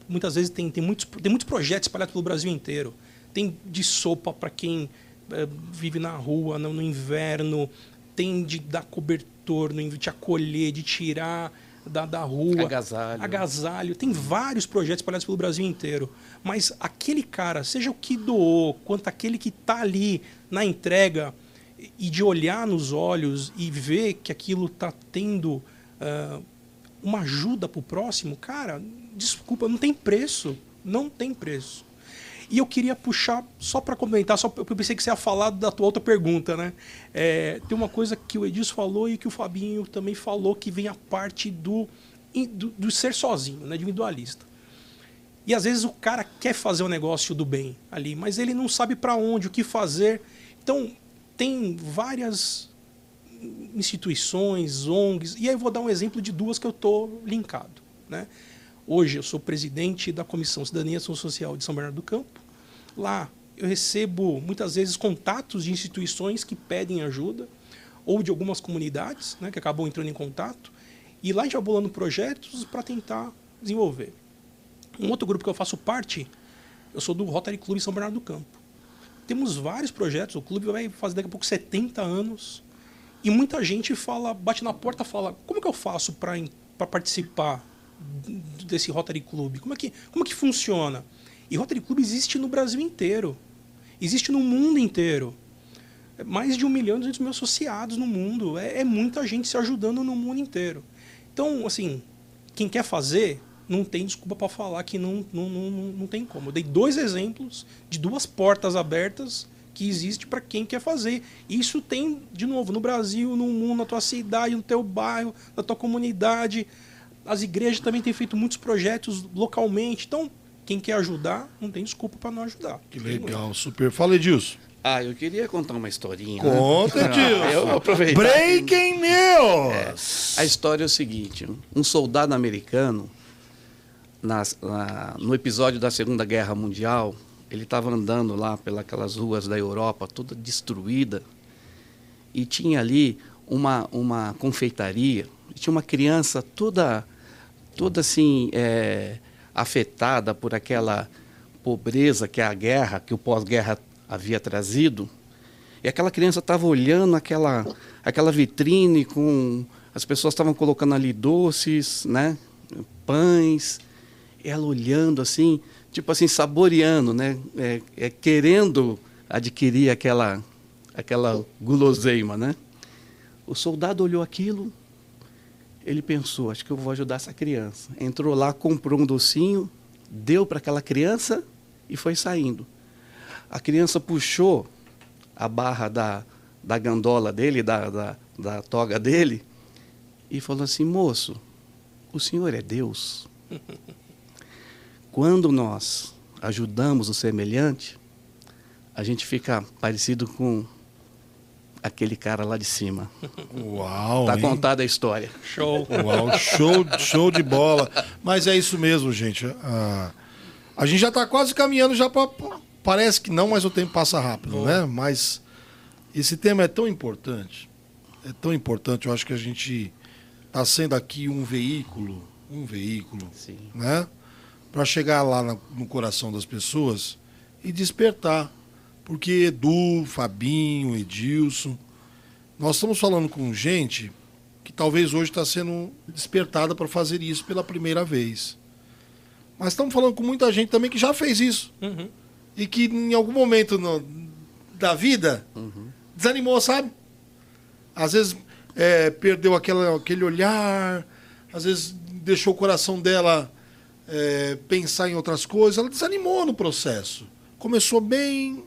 muitas vezes tem, tem, muitos, tem muitos projetos espalhados pelo Brasil inteiro. Tem de sopa para quem é, vive na rua no, no, inverno, tem de dar cobertor, no, de acolher, de tirar da, da rua. Agasalho. Agasalho. Tem vários projetos espalhados pelo Brasil inteiro. Mas aquele cara, seja o que doou, quanto aquele que está ali na entrega, e de olhar nos olhos e ver que aquilo está tendo uh, uma ajuda para o próximo, cara, desculpa, não tem preço. Não tem preço. E eu queria puxar, só para comentar, só eu pensei que você ia falar da tua outra pergunta, né? É, tem uma coisa que o Edilson falou e que o Fabinho também falou, que vem a parte do, do, do ser sozinho, né? individualista. E às vezes o cara quer fazer o negócio do bem ali, mas ele não sabe para onde, o que fazer. Então, tem várias instituições, ONGs, e aí eu vou dar um exemplo de duas que eu estou linkado. Né? Hoje eu sou presidente da Comissão Cidadania e Ação Social de São Bernardo do Campo. Lá eu recebo muitas vezes contatos de instituições que pedem ajuda ou de algumas comunidades né, que acabam entrando em contato. E lá vai bolando projetos para tentar desenvolver. Um outro grupo que eu faço parte, eu sou do Rotary Club São Bernardo do Campo. Temos vários projetos, o clube vai fazer daqui a pouco 70 anos. E muita gente fala, bate na porta fala, como que eu faço para participar desse Rotary Club? Como é que, como é que funciona? E Rotary Club existe no Brasil inteiro. Existe no mundo inteiro. Mais de um milhão e duzentos mil associados no mundo. É, é muita gente se ajudando no mundo inteiro. Então, assim, quem quer fazer, não tem desculpa para falar que não, não, não, não tem como. Eu dei dois exemplos de duas portas abertas que existe para quem quer fazer. Isso tem, de novo, no Brasil, no mundo, na tua cidade, no teu bairro, na tua comunidade. As igrejas também têm feito muitos projetos localmente. Então, quem quer ajudar, não tem desculpa para não ajudar. Que legal, super. Fala, Edilson. Ah, eu queria contar uma historinha. Conta, *laughs* né? Edilson. eu vou aproveitar. Breaking news! É, a história é o seguinte: um soldado americano, nas, na, no episódio da Segunda Guerra Mundial, ele estava andando lá pelas ruas da Europa, toda destruída, e tinha ali uma, uma confeitaria, tinha uma criança toda toda assim é, afetada por aquela pobreza que a guerra, que o pós-guerra havia trazido. E aquela criança estava olhando aquela, aquela vitrine com as pessoas estavam colocando ali doces, né, pães. Ela olhando assim, tipo assim saboreando, né, é, é, querendo adquirir aquela aquela guloseima, né? O soldado olhou aquilo, ele pensou, acho que eu vou ajudar essa criança. Entrou lá, comprou um docinho, deu para aquela criança e foi saindo. A criança puxou a barra da, da gandola dele, da, da, da toga dele, e falou assim: moço, o senhor é Deus. *laughs* Quando nós ajudamos o semelhante, a gente fica parecido com aquele cara lá de cima. Uau! Tá hein? contada a história. Show. Uau, show, show de bola. Mas é isso mesmo, gente. A, a gente já está quase caminhando já para parece que não, mas o tempo passa rápido, né? Mas esse tema é tão importante. É tão importante, eu acho que a gente está sendo aqui um veículo, um veículo, Sim. né? Para chegar lá no coração das pessoas e despertar. Porque Edu, Fabinho, Edilson, nós estamos falando com gente que talvez hoje está sendo despertada para fazer isso pela primeira vez. Mas estamos falando com muita gente também que já fez isso Uhum. e que em algum momento no- da vida desanimou, sabe? Às vezes é, perdeu aquela, aquele olhar, às vezes deixou o coração dela é, pensar em outras coisas, ela desanimou no processo. Começou bem,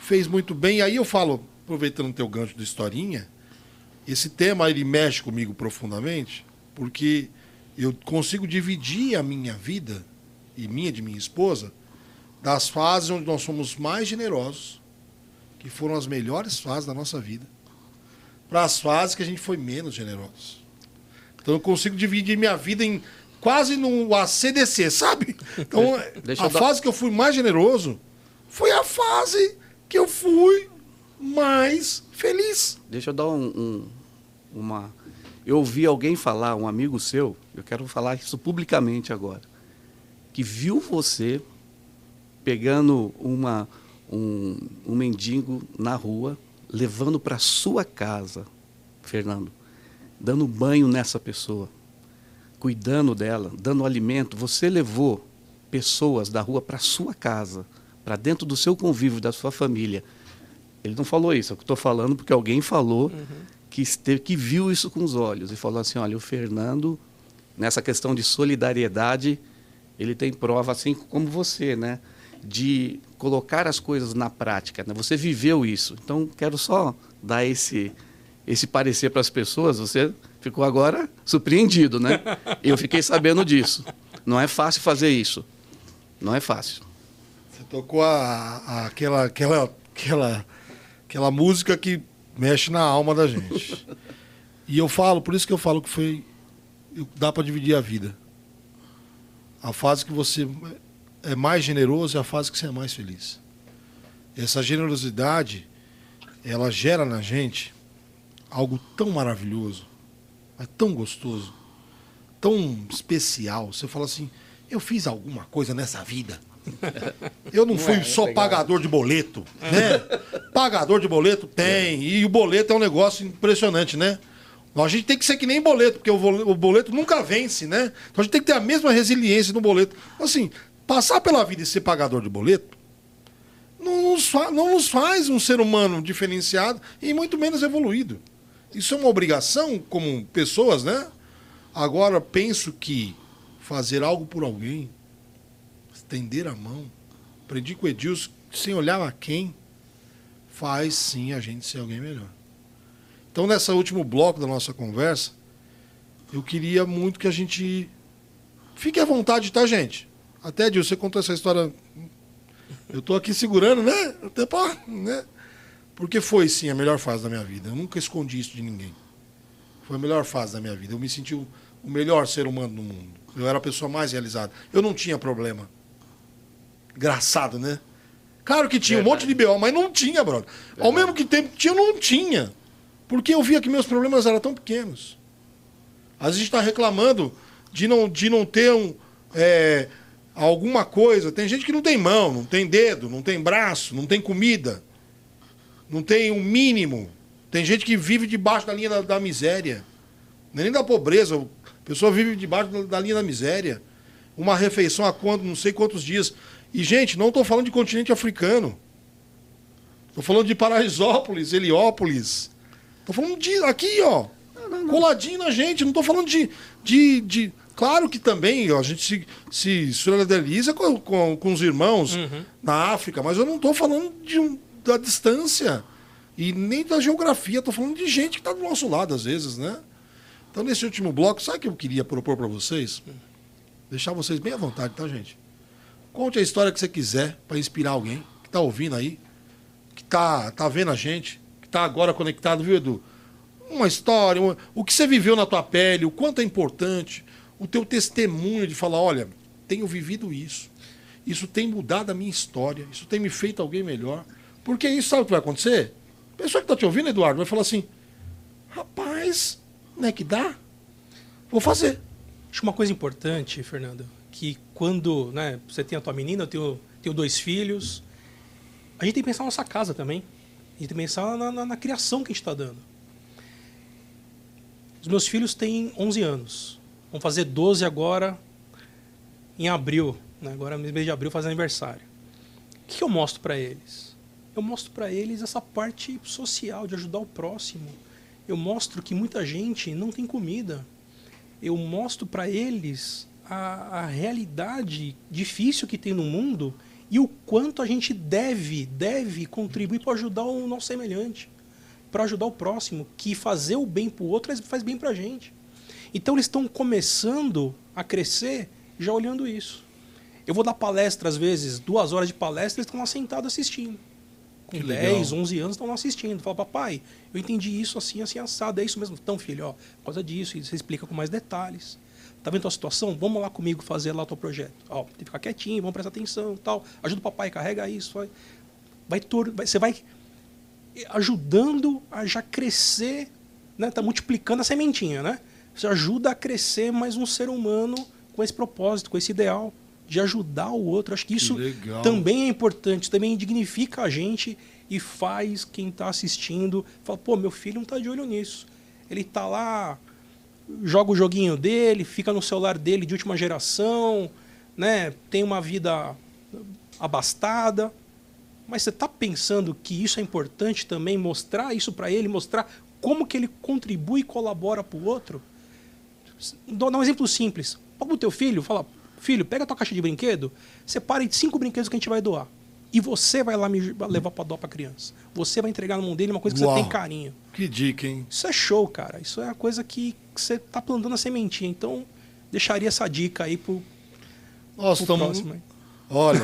fez muito bem. Aí eu falo, aproveitando o teu gancho da historinha, esse tema ele mexe comigo profundamente, porque eu consigo dividir a minha vida e minha de minha esposa das fases onde nós somos mais generosos, que foram as melhores fases da nossa vida, para as fases que a gente foi menos generoso. Então eu consigo dividir minha vida em quase no ACDC, sabe? Então *laughs* a dar- fase que eu fui mais generoso foi a fase que eu fui mais feliz. Deixa eu dar um, um- uma. Eu ouvi alguém falar, um amigo seu, eu quero falar isso publicamente agora, que viu você pegando uma, um, um mendigo na rua, levando para sua casa, Fernando, dando banho nessa pessoa, cuidando dela, dando alimento. Você levou pessoas da rua para sua casa, para dentro do seu convívio, da sua família. Ele não falou isso, é eu estou falando porque alguém falou que, esteve, que viu isso com os olhos e falou assim: olha, o Fernando, nessa questão de solidariedade, ele tem prova, assim como você, né? De colocar as coisas na prática. Né? Você viveu isso. Então, quero só dar esse, esse parecer para as pessoas. Você ficou agora surpreendido, né? *laughs* Eu fiquei sabendo disso. Não é fácil fazer isso. Não é fácil. Você tocou a, a- aquela, aquela, aquela, aquela música que mexe na alma da gente. *laughs* E eu falo, por isso que eu falo que foi. Dá para dividir a vida. A fase que você é mais generoso é a fase que você é mais feliz. Essa generosidade, ela gera na gente algo tão maravilhoso, é tão gostoso, tão especial. Você fala assim: eu fiz alguma coisa nessa vida. *laughs* Eu não fui é, é só legal. pagador de boleto, né? pagador de boleto tem, e o boleto é um negócio impressionante, né? A gente tem que ser que nem boleto, porque o boleto nunca vence, né? Então a gente tem que ter a mesma resiliência no boleto. Assim, passar pela vida e ser pagador de boleto não nos, não nos faz um ser humano diferenciado e muito menos evoluído. Isso é uma obrigação como pessoas, né? Agora penso que fazer algo por alguém, estender a mão, aprendi com o Edilson, sem olhar a quem, faz sim a gente ser alguém melhor. Então, nesse último bloco da nossa conversa, eu queria muito que a gente fique à vontade, tá, gente? Até, Edilson, você contou essa história. Eu tô aqui segurando, né? Até pra, né? Porque foi, sim, a melhor fase da minha vida. Eu nunca escondi isso de ninguém. Foi a melhor fase da minha vida. Eu me senti o, melhor ser humano do mundo. Eu era a pessoa mais realizada. Eu não tinha problema. Engraçado, né? Claro que tinha um monte de BO, mas não tinha, brother. Ao mesmo que tempo tinha, eu não tinha. Porque eu via que meus problemas eram tão pequenos. Às vezes a gente está reclamando de não, de não ter um, é, alguma coisa. Tem gente que não tem mão, não tem dedo, não tem braço, não tem comida, não tem o um mínimo. Tem gente que vive debaixo da linha da, da miséria. Não é nem da pobreza. A pessoa vive debaixo da, da linha da miséria. Uma refeição a quanto, não sei quantos dias. E, gente, não estou falando de continente africano. Estou falando de Paraisópolis, Heliópolis. Estou falando de aqui, ó. Coladinho na gente. Não estou falando de, de, de. Claro que também ó, a gente se, se solidariza com, com, com os irmãos na África, mas eu não estou falando de um, da distância e nem da geografia. Estou falando de gente que está do nosso lado, às vezes, né? Então, nesse último bloco, sabe o que eu queria propor para vocês? Deixar vocês bem à vontade, tá, gente? Conte a história que você quiser para inspirar alguém que está ouvindo aí, que está tá vendo a gente, que está agora conectado, viu, Edu? Uma história, uma, o que você viveu na tua pele, o quanto é importante, o teu testemunho de falar, olha, tenho vivido isso. Isso tem mudado a minha história, isso tem me feito alguém melhor. Porque isso sabe o que vai acontecer? A pessoa que está te ouvindo, Eduardo, vai falar assim: rapaz, não é que dá? Vou fazer. Acho uma coisa importante, Fernando, que quando né, você tem a tua menina, eu tenho, tenho dois filhos, a gente tem que pensar na nossa casa também. A gente tem que pensar na, na, na criação que a gente está dando. Os meus filhos têm 11 anos. Vão fazer 12 agora, em abril. Né? Agora, no mês de abril, faz aniversário. O que eu mostro para eles? Eu mostro para eles essa parte social, de ajudar o próximo. Eu mostro que muita gente não tem comida. Eu mostro para eles a, a realidade difícil que tem no mundo e o quanto a gente deve, deve contribuir para ajudar o nosso semelhante, para ajudar o próximo, que fazer o bem para o outro faz bem para a gente. Então eles estão começando a crescer já olhando isso. Eu vou dar palestra às vezes, duas horas de palestra, eles estão lá sentados assistindo. Com que 10, legal. 11 anos estão lá assistindo. Fala, papai, eu entendi isso assim, assim, assado. É isso mesmo. Então, filho, ó, por causa disso, você explica com mais detalhes. Tá vendo a tua situação? Vamos lá comigo fazer lá o teu projeto. Ó, tem que ficar quietinho, vamos prestar atenção tal. Ajuda o papai, carrega isso. Vai, vai, vai você vai ajudando a já crescer, né? Tá multiplicando a sementinha, né? Você ajuda a crescer mais um ser humano com esse propósito, com esse ideal de ajudar o outro. Acho que isso que também é importante, também dignifica a gente e faz quem está assistindo fala, pô, meu filho não está de olho nisso. Ele está lá, joga o joguinho dele, fica no celular dele de última geração, né? Tem uma vida abastada. Mas você está pensando que isso é importante também, mostrar isso para ele, mostrar como que ele contribui e colabora para o outro? Dou um exemplo simples. Pega o teu filho, fala, filho, pega a tua caixa de brinquedo, separe cinco brinquedos que a gente vai doar. E você vai lá me levar para doar para criança. Você vai entregar na mão dele uma coisa que Uau, você tem carinho. Que dica, hein? Isso é show, cara. Isso é a coisa que, você tá plantando a sementinha. Então, deixaria essa dica aí pro, Nós pro estamos... próximo. Aí. Olha,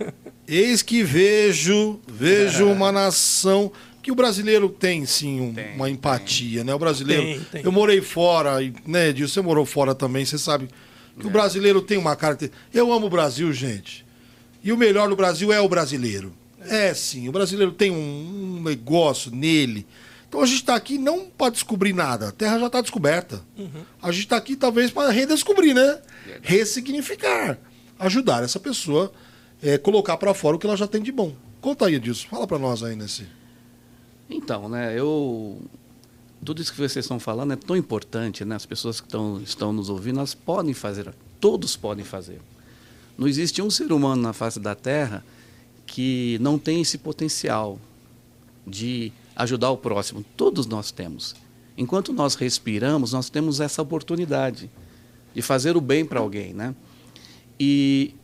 *laughs* eis que vejo, vejo é. *laughs* uma nação que o brasileiro tem sim um, tem, uma empatia, tem. né? O brasileiro. Tem, eu morei fora, né, Edil, você morou fora também, você sabe que é. o brasileiro tem uma característica. Eu amo o Brasil, gente. E o melhor no Brasil é o brasileiro. É sim, o brasileiro tem um, um negócio nele. Então a gente está aqui não para descobrir nada, a terra já está descoberta. Uhum. A gente está aqui talvez para redescobrir, né? Verdade. Ressignificar, ajudar essa pessoa é, colocar para fora o que ela já tem de bom. Conta aí disso, fala para nós aí nesse. Então, né, eu tudo isso que vocês estão falando é tão importante, né? As pessoas que estão, estão nos ouvindo, elas podem fazer, todos podem fazer. Não existe um ser humano na face da Terra que não tem esse potencial de ajudar o próximo. Todos nós temos. Enquanto nós respiramos, nós temos essa oportunidade de fazer o bem para alguém, né? E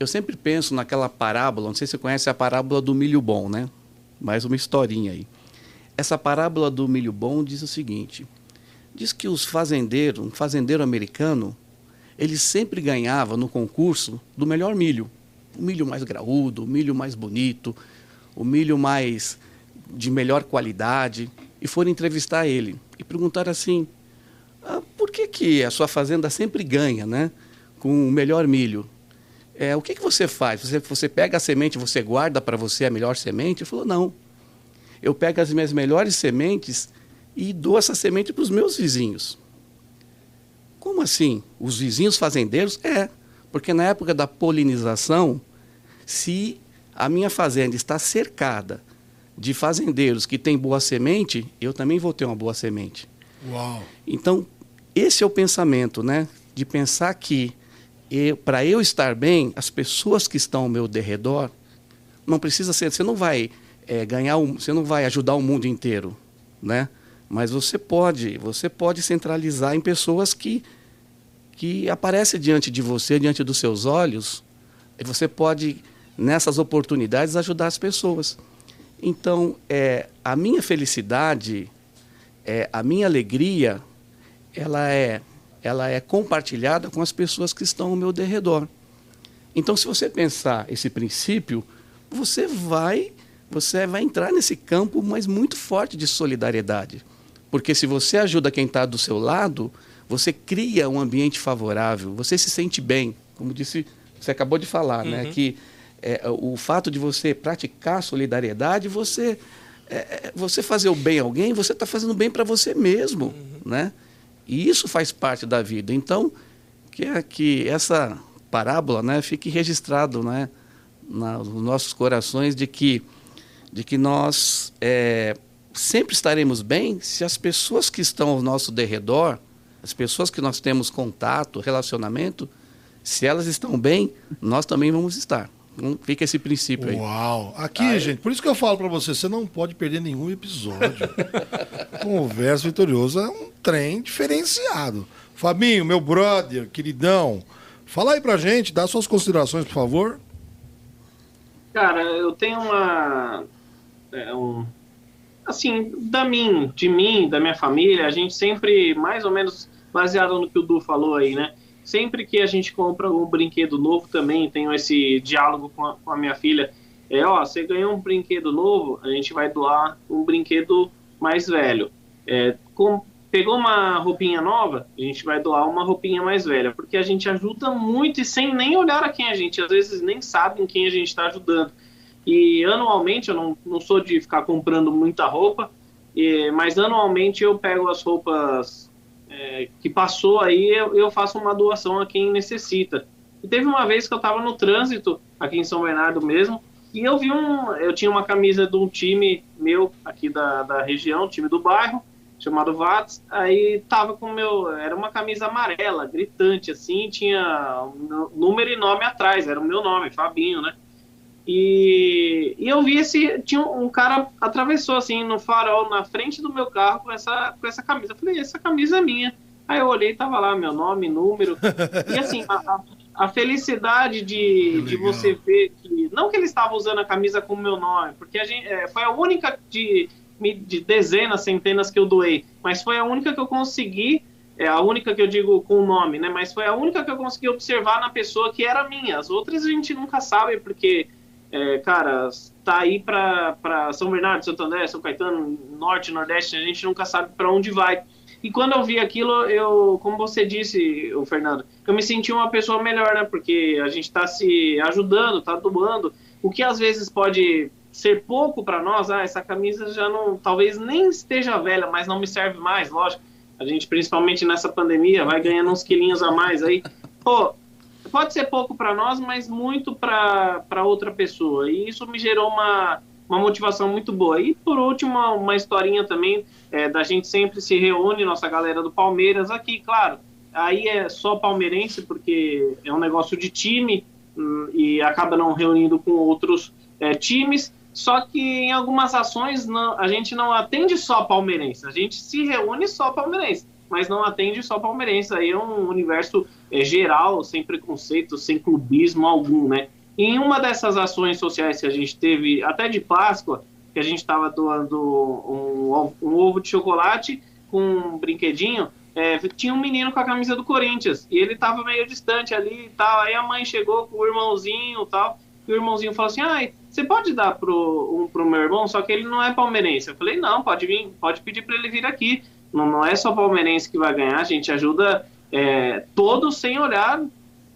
eu sempre penso naquela parábola, não sei se você conhece a parábola do milho bom, né? Mais uma historinha aí. Essa parábola do milho bom diz o seguinte: diz que os fazendeiros, um fazendeiro americano, ele sempre ganhava no concurso do melhor milho. O milho mais graúdo, o milho mais bonito, o milho mais de melhor qualidade. E foram entrevistar ele e perguntaram assim: ah, por que, que a sua fazenda sempre ganha né, com o melhor milho? É, o que, que você faz? Você, você pega a semente, você guarda para você a melhor semente? Ele falou: não eu pego as minhas melhores sementes e dou essa semente para os meus vizinhos. Como assim? Os vizinhos fazendeiros? É, porque na época da polinização, se a minha fazenda está cercada de fazendeiros que têm boa semente, eu também vou ter uma boa semente. Uau. Então, esse é o pensamento, né? De pensar que para eu estar bem, as pessoas que estão ao meu derredor, não precisa ser, você não vai é, ganhar, um, você não vai ajudar o mundo inteiro, né? Mas você pode, você pode centralizar em pessoas que que aparecem diante de você, diante dos seus olhos, e você pode nessas oportunidades ajudar as pessoas. Então, é, a minha felicidade, é, a minha alegria, ela é, ela é compartilhada com as pessoas que estão ao meu derredor. Então, se você pensar esse princípio, você vai você vai entrar nesse campo, mas muito forte de solidariedade. Porque se você ajuda quem está do seu lado, você cria um ambiente favorável, você se sente bem. Como disse, você acabou de falar, né? Uhum. Que é, o fato de você praticar solidariedade, você, é, é você fazer o bem a alguém, você está fazendo bem para você mesmo, uhum. né? E isso faz parte da vida. Então, que, é, que essa parábola né, fique registrado né, nos nossos corações de que, de que nós é, sempre estaremos bem se as pessoas que estão ao nosso derredor, as pessoas que nós temos contato, relacionamento, se elas estão bem, nós também vamos estar. Então, fica esse princípio aí. Uau! Aqui, gente, por isso que eu falo para você, você não pode perder nenhum episódio. *laughs* Conversa Vitoriosa é um trem diferenciado. Fabinho, meu brother, queridão, fala aí pra gente, dá suas considerações, por favor. Cara, eu tenho uma. É, um, assim, da mim, de mim, da minha família, a gente sempre, mais ou menos baseado no que o Du falou aí, né? Sempre que a gente compra um brinquedo novo também, tenho esse diálogo com a, com a minha filha. É, ó, você ganhou um brinquedo novo, a gente vai doar um brinquedo mais velho. É, com, pegou uma roupinha nova, a gente vai doar uma roupinha mais velha, porque a gente ajuda muito e sem nem olhar a quem a gente, às vezes nem sabe em quem a gente está ajudando. E anualmente, eu não, não sou de ficar comprando muita roupa, e, mas anualmente eu pego as roupas é, que passou aí, eu, eu, faço uma doação a quem necessita. E teve uma vez que eu estava no trânsito, aqui em São Bernardo mesmo, e eu vi um. Eu tinha uma camisa de um time meu aqui da, da região, time do bairro, chamado Vats, aí tava com meu, era uma camisa amarela, gritante assim, tinha número e nome atrás, era o meu nome, Fabinho, né? E, e eu vi esse, tinha um, um, cara atravessou assim no farol na frente do meu carro com essa, com essa camisa. Eu falei, essa camisa é minha. Aí eu olhei, tava lá meu nome, número. *laughs* e assim, a, a felicidade de, de você ver que, não que ele estava usando a camisa com o meu nome, porque a gente, é, foi a única de de dezenas, centenas que eu doei, mas foi a única que eu consegui, é a única que eu digo com o nome, né? Mas foi a única que eu consegui observar na pessoa que era minha. As outras a gente nunca sabe, porque, é, cara, tá aí para São Bernardo, Santo André, São Caetano, Norte, Nordeste, a gente nunca sabe para onde vai. E quando eu vi aquilo, eu, como você disse, o Fernando, eu me senti uma pessoa melhor, né? Porque a gente está se ajudando, está doando, o que às vezes pode ser pouco para nós, ah, essa camisa já não, talvez nem esteja velha, mas não me serve mais, lógico. A gente, principalmente nessa pandemia, vai ganhando uns quilinhos a mais aí. Pô, pode ser pouco para nós, mas muito para outra pessoa. E isso me gerou uma, uma motivação muito boa. E por último, uma, historinha também é, da gente sempre se reúne, nossa galera do Palmeiras aqui, claro. Aí é só palmeirense, porque é um negócio de time hum, e acaba não reunindo com outros é, times. Só que em algumas ações não, a gente não atende só palmeirense, a gente se reúne só palmeirense, mas não atende só palmeirense. Aí é um universo é, geral, sem preconceito, sem clubismo algum, né? Em uma dessas ações sociais que a gente teve, até de Páscoa, que a gente estava doando um, um, ovo de chocolate com um brinquedinho, é, tinha um menino com a camisa do Corinthians e ele estava meio distante ali e tal. Aí a mãe chegou com o irmãozinho e tal, e o irmãozinho falou assim: ah, você pode dar pro, um, pro meu irmão, só que ele não é palmeirense. Eu falei, não, pode vir, pode pedir para ele vir aqui. Não, não é só palmeirense que vai ganhar, a gente ajuda é, todos sem olhar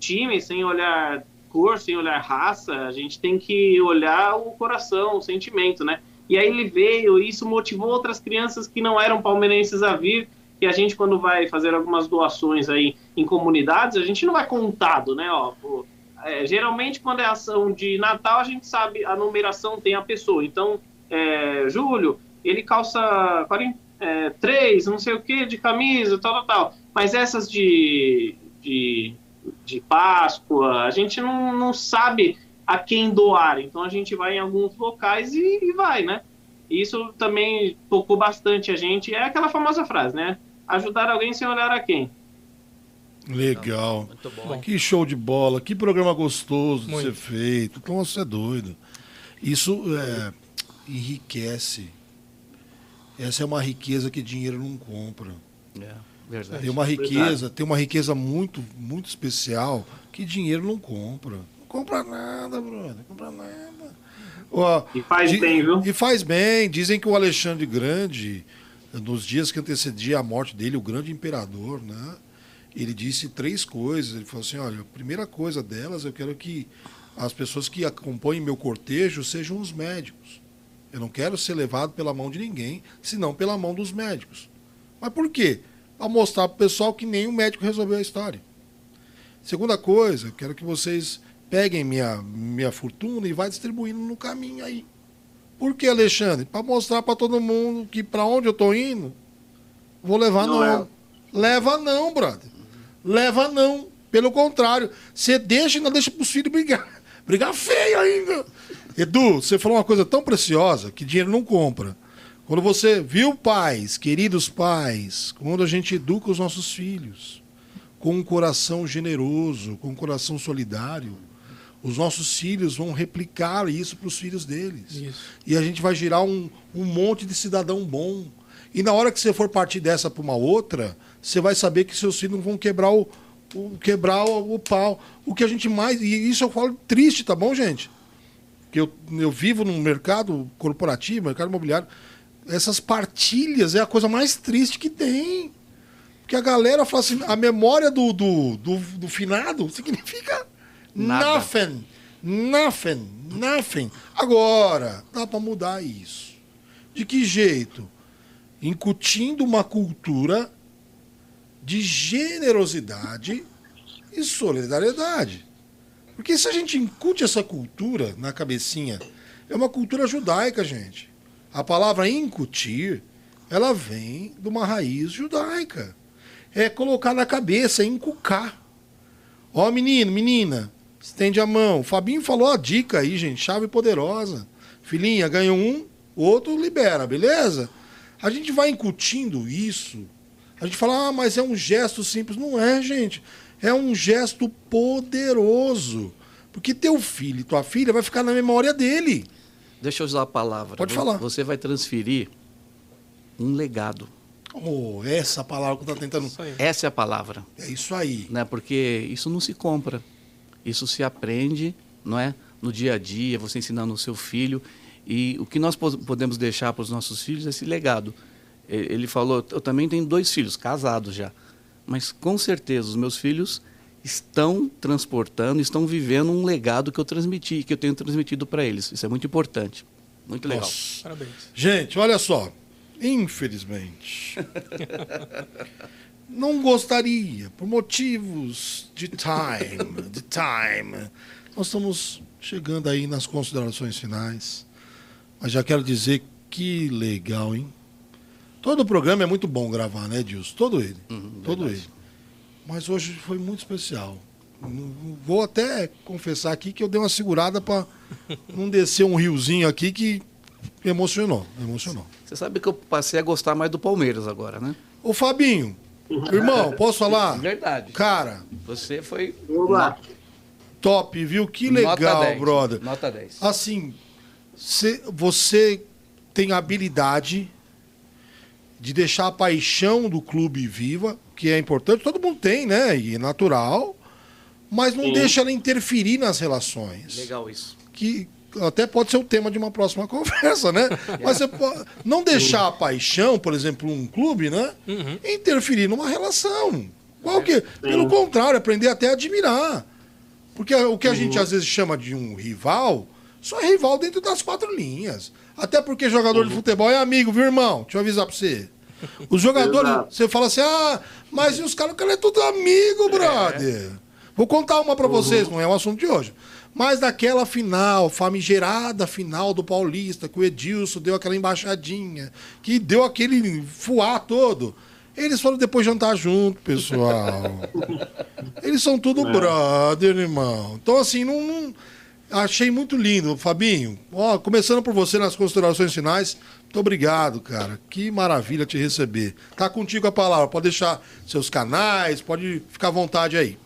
time, sem olhar cor, sem olhar raça, a gente tem que olhar o coração, o sentimento, né? E aí ele veio, e isso motivou outras crianças que não eram palmeirenses a vir, e a gente quando vai fazer algumas doações aí em comunidades, a gente não vai contado, né? Ó, pô, é, geralmente quando é ação de Natal, a gente sabe, a numeração tem a pessoa. Então, é, Júlio, ele calça 43, é, não sei o que, de camisa, tal, tal, tal. Mas essas de, de, de Páscoa, a gente não, não sabe a quem doar. Então a gente vai em alguns locais e, e vai, né? Isso também tocou bastante a gente. É aquela famosa frase, né? Ajudar alguém sem olhar a quem. Legal. Muito bom. Que show de bola, que programa gostoso Muito. de ser feito. Então você é doido. Isso é, enriquece. Essa é uma riqueza que dinheiro não compra. É, verdade. Tem uma riqueza, verdade. tem uma riqueza muito, muito especial que dinheiro não compra. Não compra nada, brother. Não compra nada. Ó, E faz di- bem, viu? E faz bem. Dizem que o Alexandre Grande, nos dias que antecedia a morte dele, o grande imperador, né? Ele disse três coisas. Ele falou assim: olha, a primeira coisa delas, eu quero que as pessoas que acompanhem meu cortejo sejam os médicos. Eu não quero ser levado pela mão de ninguém, senão pela mão dos médicos. Mas por quê? Para mostrar para o pessoal que nem o médico resolveu a história. Segunda coisa, quero que vocês peguem minha, minha fortuna e vai distribuindo no caminho aí. Por que, Alexandre? Para mostrar para todo mundo que para onde eu tô indo, vou levar Não não. é. Leva não, brother. Leva não. Pelo contrário, você deixa e não deixa pros filhos brigar. *laughs* Brigar feio ainda. Edu, você falou uma coisa tão preciosa que dinheiro não compra. Quando você viu pais, queridos pais, quando a gente educa os nossos filhos com um coração generoso, com um coração solidário, os nossos filhos vão replicar isso para os filhos deles. Isso. E a gente vai girar um, um monte de cidadão bom. E na hora que você for partir dessa para uma outra, você vai saber que seus filhos não vão quebrar o, o- quebrar o, o pau. O que a gente mais. E isso eu falo triste, tá bom, gente? Que eu, eu vivo num mercado corporativo, mercado imobiliário, essas partilhas é a coisa mais triste que tem. Porque a galera fala assim, a memória do, do, do, do finado significa Nada. nothing. Nothing. Nothing. Agora, dá para mudar isso. De que jeito? Incutindo uma cultura de generosidade e solidariedade. Porque se a gente incute essa cultura na cabecinha, é uma cultura judaica, gente. A palavra incutir, ela vem de uma raiz judaica. É colocar na cabeça, é inculcar. Ó, menino, menina, estende a mão. O Fabinho falou a dica aí, gente, chave poderosa. Filhinha, ganha um, outro libera, beleza? A gente vai incutindo isso. A gente fala, ah, mas é um gesto simples. Não é, gente. É um gesto poderoso. Porque teu filho e tua filha vai ficar na memória dele. Deixa eu usar a palavra. Pode falar. Você vai transferir um legado. Oh, essa palavra que eu tô tentando. Essa é a palavra. É isso aí. né? Porque isso não se compra. Isso se aprende, não é? No dia a dia, você ensinando o seu filho. E o que nós po- podemos deixar para os nossos filhos é esse legado. Ele falou, eu também tenho dois filhos, casados já. Mas com certeza os meus filhos estão transportando, estão vivendo um legado que eu transmiti, que eu tenho transmitido para eles. Isso é muito importante. Muito legal. Nossa. Parabéns. Gente, olha só. Infelizmente. *laughs* não gostaria, por motivos de time, de time. Nós estamos chegando aí nas considerações finais. Mas já quero dizer que legal, hein? Todo o programa é muito bom gravar, né, Dilson? Todo ele. Uhum, todo verdade. ele. Mas hoje foi muito especial. Vou até confessar aqui que eu dei uma segurada para *laughs* não descer um riozinho aqui que emocionou. Emocionou. Você sabe que eu passei a gostar mais do Palmeiras agora, né? Ô Fabinho, irmão, posso falar? Verdade. Cara, Você foi Vamos lá. top, viu? Que Nota legal, 10. brother. Nota 10. Assim, cê- você tem habilidade de deixar a paixão do clube viva, que é importante, todo mundo tem, né? E é natural, mas não Sim. deixa ela interferir nas relações. Legal isso. que até pode ser o tema de uma próxima *laughs* conversa, né? Mas você pode não deixar a paixão, por exemplo, um clube, né? Uhum. Interferir numa relação. Qual que? Pelo contrário, aprender até a admirar. Porque o que a gente às vezes chama de um rival, só é rival dentro das quatro linhas. Até porque jogador de futebol é amigo, viu, irmão? Deixa eu avisar pra você. Os jogadores, Exato. você fala assim, ah, mas e os caras, o cara é tudo amigo, brother. Vou contar uma pra vocês, não é o assunto de hoje. Mas daquela final, famigerada final do Paulista, que o Edilson deu aquela embaixadinha, que deu aquele fuá todo. Eles foram depois jantar junto, pessoal. *laughs* Eles são tudo brother, irmão. Então, assim, não, não- achei muito lindo, Fabinho. Ó, começando por você nas considerações finais. Muito obrigado, cara. Que maravilha te receber. Tá contigo a palavra. Pode deixar seus canais, pode ficar à vontade aí.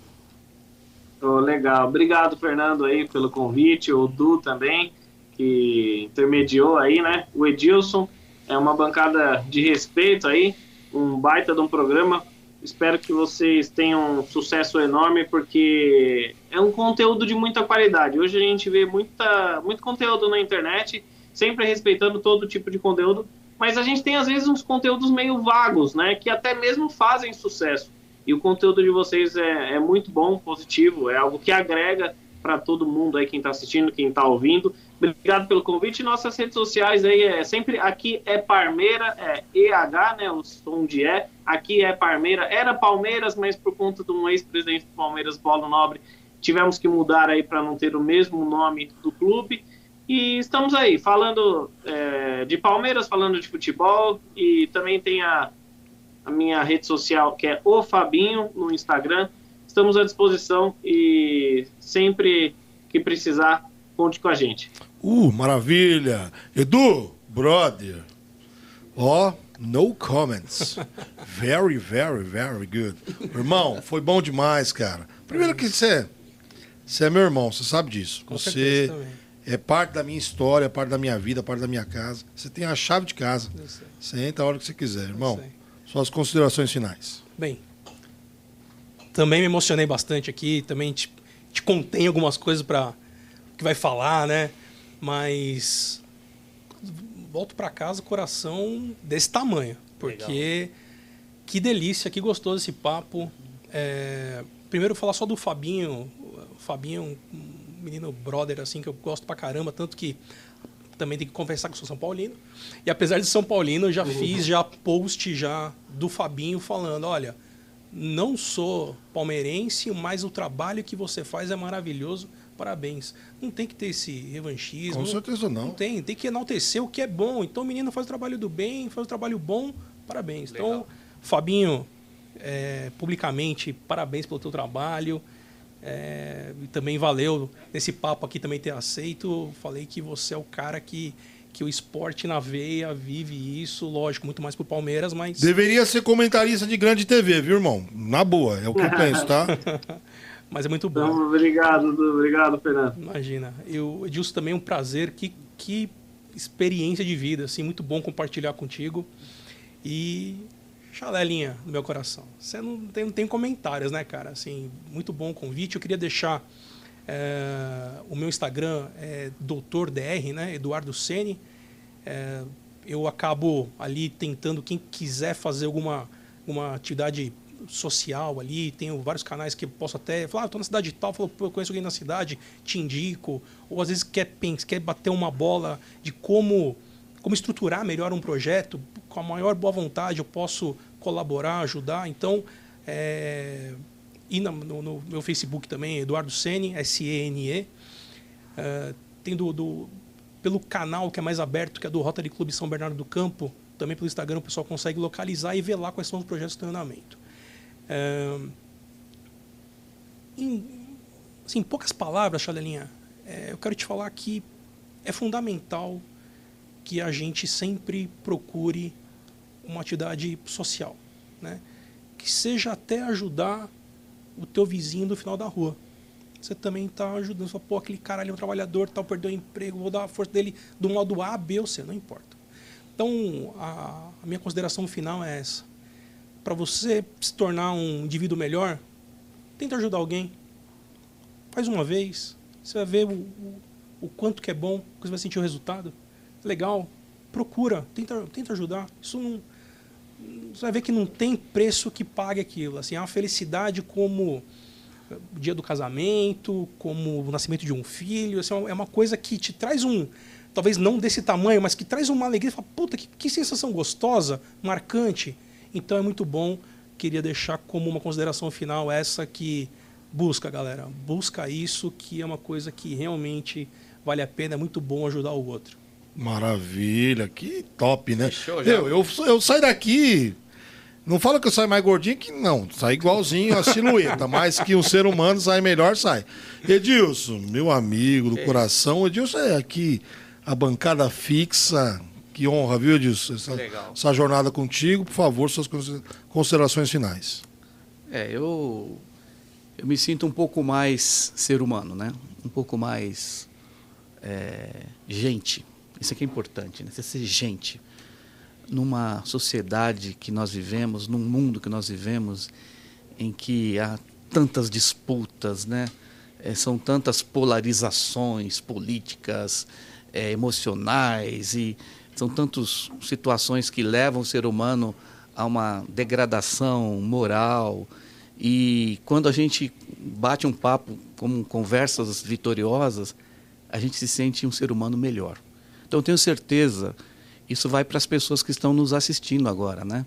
Ô, legal. Obrigado, Fernando, aí, pelo convite. O Du também, que intermediou aí, né? O Edilson. É uma bancada de respeito aí. Um baita de um programa. Espero que vocês tenham um sucesso enorme, porque é um conteúdo de muita qualidade. Hoje a gente vê muita, muito conteúdo na internet, sempre respeitando todo tipo de conteúdo, mas a gente tem às vezes uns conteúdos meio vagos, né? Que até mesmo fazem sucesso. E o conteúdo de vocês é, é muito bom, positivo, é algo que agrega para todo mundo aí, quem está assistindo, quem está ouvindo. Obrigado pelo convite. Nossas redes sociais aí é sempre aqui é Parmeira, é EH, né? O som de E. Aqui é Parmeira. Era Palmeiras, mas por conta de um ex-presidente do Palmeiras, Paulo Nobre, tivemos que mudar aí para não ter o mesmo nome do clube. E estamos aí falando é, de Palmeiras, falando de futebol e também tem a, a minha rede social que é o Fabinho no Instagram estamos à disposição e sempre que precisar, conte com a gente. Uh, maravilha! Edu, brother, ó, oh, no comments. *laughs* Very, very, very good. Irmão, foi bom demais, cara. Primeiro que você, você é meu irmão, você sabe disso. Com você é parte da minha história, parte da minha vida, parte da minha casa. Você tem a chave de casa. Você entra a hora que você quiser, irmão. Suas considerações finais. Bem, também me emocionei bastante aqui, também te, te contém algumas coisas para que vai falar, né? Mas volto para casa coração desse tamanho, porque Legal. que delícia, que gostoso esse papo. É, primeiro falar só do Fabinho, o Fabinho é um menino brother assim que eu gosto pra caramba, tanto que também tem que que eu sou São Paulino. E apesar de São Paulino, eu já uhum. fiz já post já do Fabinho falando, olha, não sou palmeirense, mas o trabalho que você faz é maravilhoso. Parabéns. Não tem que ter esse revanchismo. Com certeza não. Não tem. Tem que enaltecer o que é bom. Então o menino faz o trabalho do bem, faz o trabalho bom. Parabéns. Então, Legal. Então, Fabinho, é, publicamente, parabéns pelo teu trabalho. É, e também valeu nesse papo aqui também ter aceito. Falei que você é o cara que que o esporte na veia vive isso, lógico, muito mais pro Palmeiras, mas. Deveria ser comentarista de grande TV, viu, irmão? Na boa, é o que eu penso, tá? *laughs* mas é muito bom. Então, obrigado, obrigado, Fernando. Imagina. Eu, Edilson, também é um prazer, que, que experiência de vida, assim, muito bom compartilhar contigo. E chalelinha no meu coração. Você não tem, não tem comentários, né, cara? Assim, muito bom o convite. Eu queria deixar é, o meu Instagram é doutordr, né? Eduardo Sene. É, eu acabo ali tentando, quem quiser fazer alguma uma atividade social ali, tenho vários canais que posso até falar, ah, estou na cidade tal, falo, eu conheço alguém na cidade, te indico, ou às vezes quer, quer bater uma bola de como, como estruturar melhor um projeto, com a maior boa vontade eu posso colaborar, ajudar, então é, e no, no, meu Facebook também, Eduardo Sene, S-E-N-E. Uh, eh, tem do, do, pelo canal que é mais aberto, que é do Rotary Clube São Bernardo do Campo, também pelo Instagram o pessoal consegue localizar e ver lá quais são os projetos de treinamento. Uh, em, assim, poucas palavras, Chalelinha, é, eu quero te falar que é fundamental que a gente sempre procure uma atividade social, né? que seja até ajudar o teu vizinho do final da rua. Você também está ajudando. Você fala, pô, aquele cara ali é um trabalhador, tal, perdeu o emprego, vou dar a força dele do modo A, B ou C, não importa. Então, a, a minha consideração final é essa. Para você se tornar um indivíduo melhor, tenta ajudar alguém. Faz uma vez, você vai ver o, o, o quanto que é bom, você vai sentir o resultado. Legal, procura, tenta, tenta ajudar. Isso não, você vai ver que não tem preço que pague aquilo. Assim, é uma felicidade como o dia do casamento, como o nascimento de um filho. Assim, é uma coisa que te traz um, talvez não desse tamanho, mas que traz uma alegria. Fala, puta, que, que sensação gostosa, marcante. Então é muito bom. Queria deixar como uma consideração final essa que busca, galera. Busca isso, que é uma coisa que realmente vale a pena. É muito bom ajudar o outro. Maravilha, que top, né? Fechou, eu, eu, eu saio daqui. Não fala que eu saio mais gordinho, que não. Sai igualzinho a silhueta, *laughs* mas que um ser humano sai melhor, sai. Edilson, meu amigo do é. coração, Edilson é aqui a bancada fixa. Que honra, viu, Edilson? Essa, essa jornada contigo. Por favor, suas considerações finais. É, eu, eu me sinto um pouco mais ser humano, né? Um pouco mais é, gente isso aqui é importante, né? Você ser gente. numa sociedade que nós vivemos, num mundo que nós vivemos, em que há tantas disputas, né? É, são tantas polarizações políticas, é, emocionais e são tantas situações que levam o ser humano a uma degradação moral. E quando a gente bate um papo como conversas vitoriosas, a gente se sente um ser humano melhor. Então eu tenho certeza, isso vai para as pessoas que estão nos assistindo agora, né?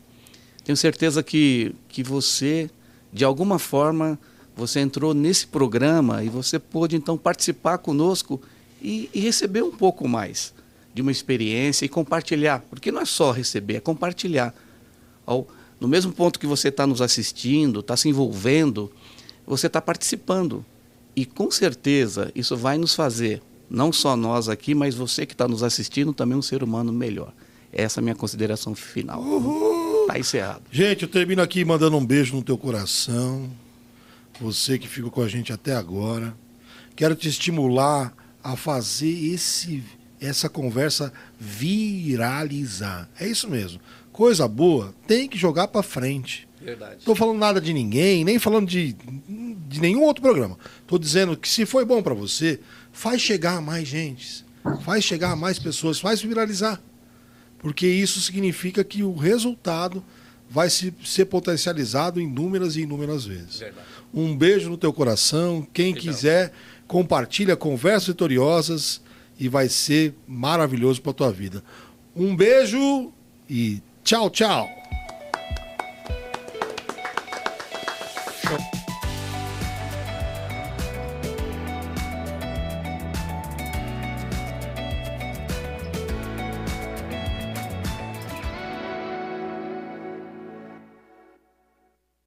Tenho certeza que, que você, de alguma forma, você entrou nesse programa e você pôde então participar conosco e, e receber um pouco mais de uma experiência e compartilhar, porque não é só receber, é compartilhar. Ao, no mesmo ponto que você está nos assistindo, está se envolvendo, você está participando. E com certeza isso vai nos fazer, não só nós aqui, mas você que está nos assistindo, também um ser humano melhor. Essa é a minha consideração final. Está encerrado. Gente, eu termino aqui mandando um beijo no teu coração. Você que ficou com a gente até agora. Quero te estimular a fazer esse, essa conversa viralizar. É isso mesmo. Coisa boa tem que jogar para frente. Verdade. Tô falando nada de ninguém, nem falando de, de nenhum outro programa. Tô dizendo que se foi bom para você, faz chegar a mais gente, faz chegar a mais pessoas, faz viralizar. Porque isso significa que o resultado vai se, ser potencializado inúmeras e inúmeras vezes. Verdade. Um beijo no teu coração. Quem Legal. quiser, compartilha conversas vitoriosas e vai ser maravilhoso para tua vida. Um beijo e tchau, tchau.